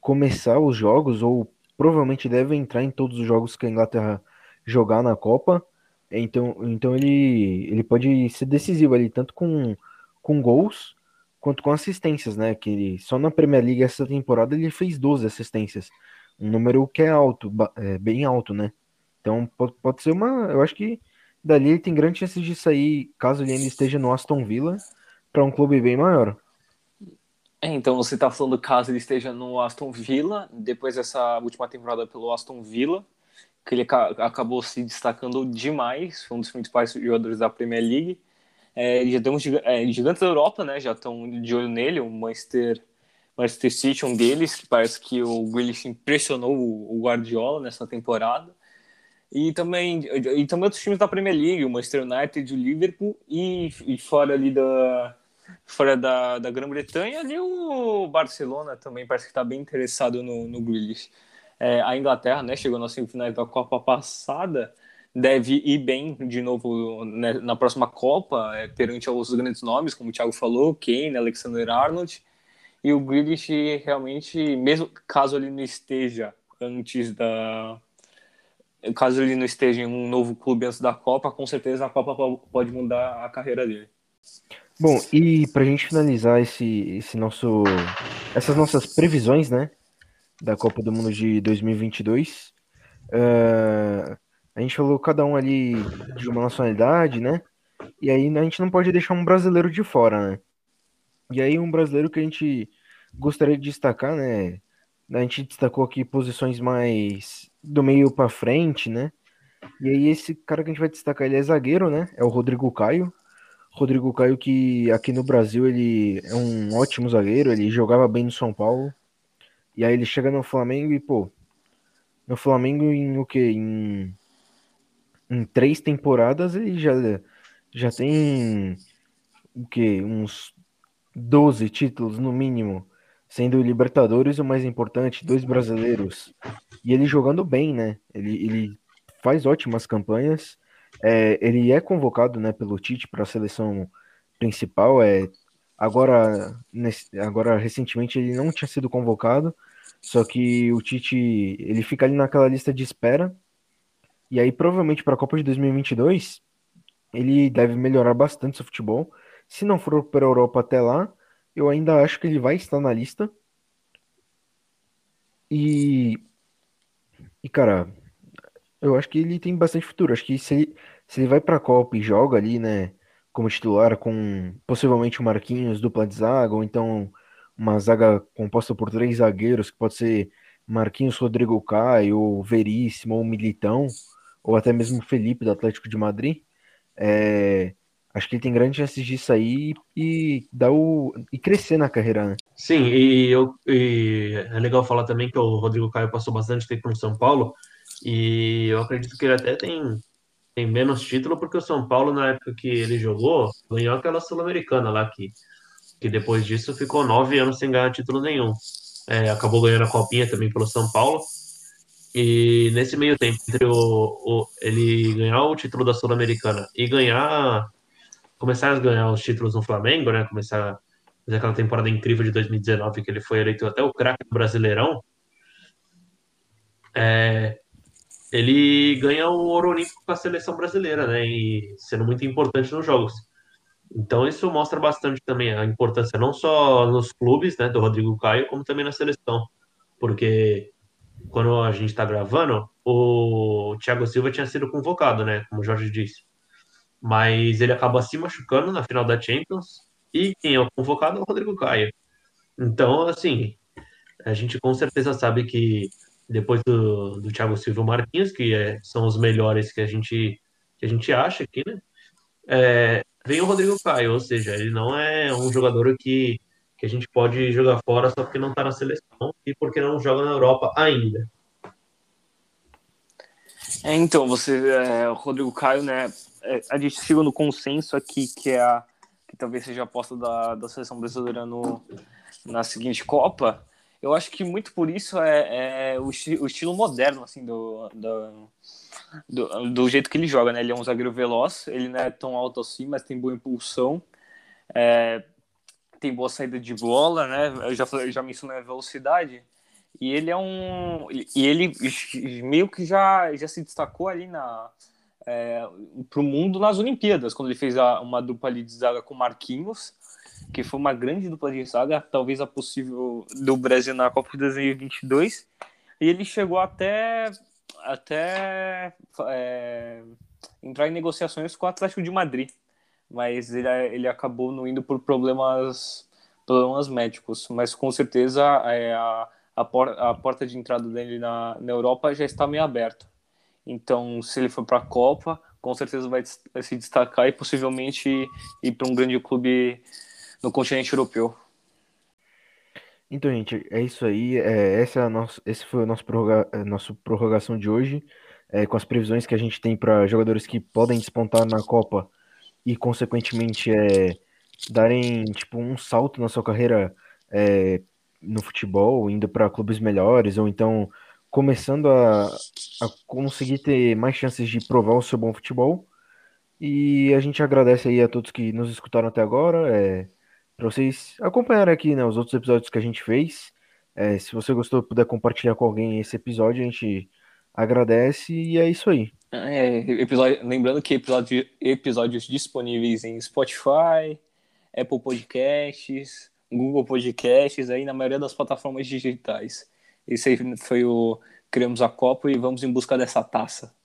começar os jogos ou provavelmente deve entrar em todos os jogos que a Inglaterra jogar na Copa. Então, então ele, ele pode ser decisivo ali, tanto com com gols quanto com assistências, né? Que ele, só na Premier League essa temporada ele fez 12 assistências, um número que é alto, é, bem alto, né? Então pode, pode ser uma, eu acho que dali ele tem grande chance de sair, caso ele ainda esteja no Aston Villa, para um clube bem maior. É, então você está falando caso ele esteja no Aston Villa, depois dessa última temporada pelo Aston Villa, que ele acabou se destacando demais, foi um dos principais jogadores da Premier League. É, já temos é, gigantes da Europa, né? Já estão de olho nele. O Manchester, Manchester City, um deles, que parece que o Grealish impressionou o, Guardiola nessa temporada. E também, e também outros times da Premier League, o Manchester United, o Liverpool e, e fora ali da fora da, da Grã-Bretanha, ali o Barcelona também parece que está bem interessado no, no Grealish. É, a Inglaterra, né, chegou na semifinal da Copa passada, deve ir bem de novo né, na próxima Copa, é, perante aos grandes nomes, como o Thiago falou, Kane, Alexander Arnold, e o Grealish realmente, mesmo caso ele não esteja antes da... Caso ele não esteja em um novo clube antes da Copa, com certeza a Copa pode mudar a carreira dele. Bom, e para a gente finalizar esse, esse nosso, essas nossas previsões, né, da Copa do Mundo de 2022, uh, a gente falou cada um ali de uma nacionalidade, né? E aí a gente não pode deixar um brasileiro de fora, né? E aí um brasileiro que a gente gostaria de destacar, né? A gente destacou aqui posições mais do meio para frente, né? E aí esse cara que a gente vai destacar, ele é zagueiro, né? É o Rodrigo Caio. Rodrigo Caio que aqui no Brasil ele é um ótimo zagueiro, ele jogava bem no São Paulo. E aí ele chega no Flamengo e, pô, no Flamengo em o quê? Em em três temporadas ele já, já tem o que? Uns 12 títulos no mínimo, sendo Libertadores o mais importante, dois brasileiros. E ele jogando bem, né? Ele, ele faz ótimas campanhas. É, ele é convocado né, pelo Tite para a seleção principal. É, agora, nesse, agora, recentemente, ele não tinha sido convocado, só que o Tite ele fica ali naquela lista de espera e aí, provavelmente, para a Copa de 2022, ele deve melhorar bastante seu futebol. Se não for para a Europa até lá, eu ainda acho que ele vai estar na lista. E, e cara, eu acho que ele tem bastante futuro. Acho que se ele, se ele vai para a Copa e joga ali, né, como titular com possivelmente o Marquinhos dupla de zaga, ou então uma zaga composta por três zagueiros, que pode ser Marquinhos, Rodrigo Caio, Veríssimo ou Militão ou até mesmo Felipe do Atlético de Madrid, é, acho que ele tem grande chance de sair e dar o e crescer na carreira. Né? Sim, e, eu, e é legal falar também que o Rodrigo Caio passou bastante tempo no São Paulo e eu acredito que ele até tem tem menos título porque o São Paulo na época que ele jogou ganhou aquela sul-americana lá que que depois disso ficou nove anos sem ganhar título nenhum. É, acabou ganhando a copinha também pelo São Paulo e nesse meio tempo, entre o, o ele ganhar o título da Sul-Americana e ganhar, começar a ganhar os títulos no Flamengo, né? Começar a fazer aquela temporada incrível de 2019 que ele foi eleito até o craque do Brasileirão. É, ele ganha o ouro olímpico com a seleção brasileira, né? E sendo muito importante nos jogos. Então isso mostra bastante também a importância não só nos clubes, né, do Rodrigo Caio, como também na seleção, porque quando a gente está gravando, o Thiago Silva tinha sido convocado, né, como o Jorge disse, mas ele acaba se machucando na final da Champions e quem é o convocado é o Rodrigo Caio. Então, assim, a gente com certeza sabe que depois do, do Thiago Silva Marquinhos, que é, são os melhores que a gente que a gente acha aqui, né? É, vem o Rodrigo Caio, ou seja, ele não é um jogador que, que a gente pode jogar fora só porque não está na seleção e porque não joga na Europa ainda. É, então, você, é, o Rodrigo Caio, né? É, a gente chegou no consenso aqui que é a, que talvez seja a aposta da, da seleção brasileira no, na seguinte Copa. Eu acho que muito por isso é, é o, o, estilo moderno assim do, do, do, do, jeito que ele joga, né? Ele é um zagueiro veloz, ele não é tão alto assim, mas tem boa impulsão, é, tem boa saída de bola, né? Eu já, eu já mencionei a velocidade. E ele é um. E ele meio que já, já se destacou ali na, é, para o mundo nas Olimpíadas, quando ele fez a, uma dupla de zaga com Marquinhos que foi uma grande dupla de zaga, talvez a possível do Brasil na Copa de 2022. E ele chegou até, até é, entrar em negociações com o Atlético de Madrid, mas ele, ele acabou não indo por problemas, problemas médicos. Mas com certeza é, a, a, por, a porta de entrada dele na, na Europa já está meio aberta. Então, se ele for para a Copa, com certeza vai, se destacar e possivelmente ir para um grande clube no continente europeu. Então, gente, é isso aí. É, essa é nossa, esse foi o nosso prorroga, a nossa prorrogação de hoje, é, com as previsões que a gente tem para jogadores que podem despontar na Copa e, consequentemente, é, darem tipo um salto na sua carreira é, no futebol, indo para clubes melhores, ou então começando a, a conseguir ter mais chances de provar o seu bom futebol. E a gente agradece aí a todos que nos escutaram até agora. É, para vocês acompanharem aqui né, os outros episódios que a gente fez. É, se você gostou, puder compartilhar com alguém esse episódio, a gente agradece e é isso aí. É, episódio, lembrando que episódio, episódios disponíveis em Spotify, Apple Podcasts, Google Podcasts, aí na maioria das plataformas digitais. Esse aí foi o Criamos a Copa e vamos em busca dessa taça.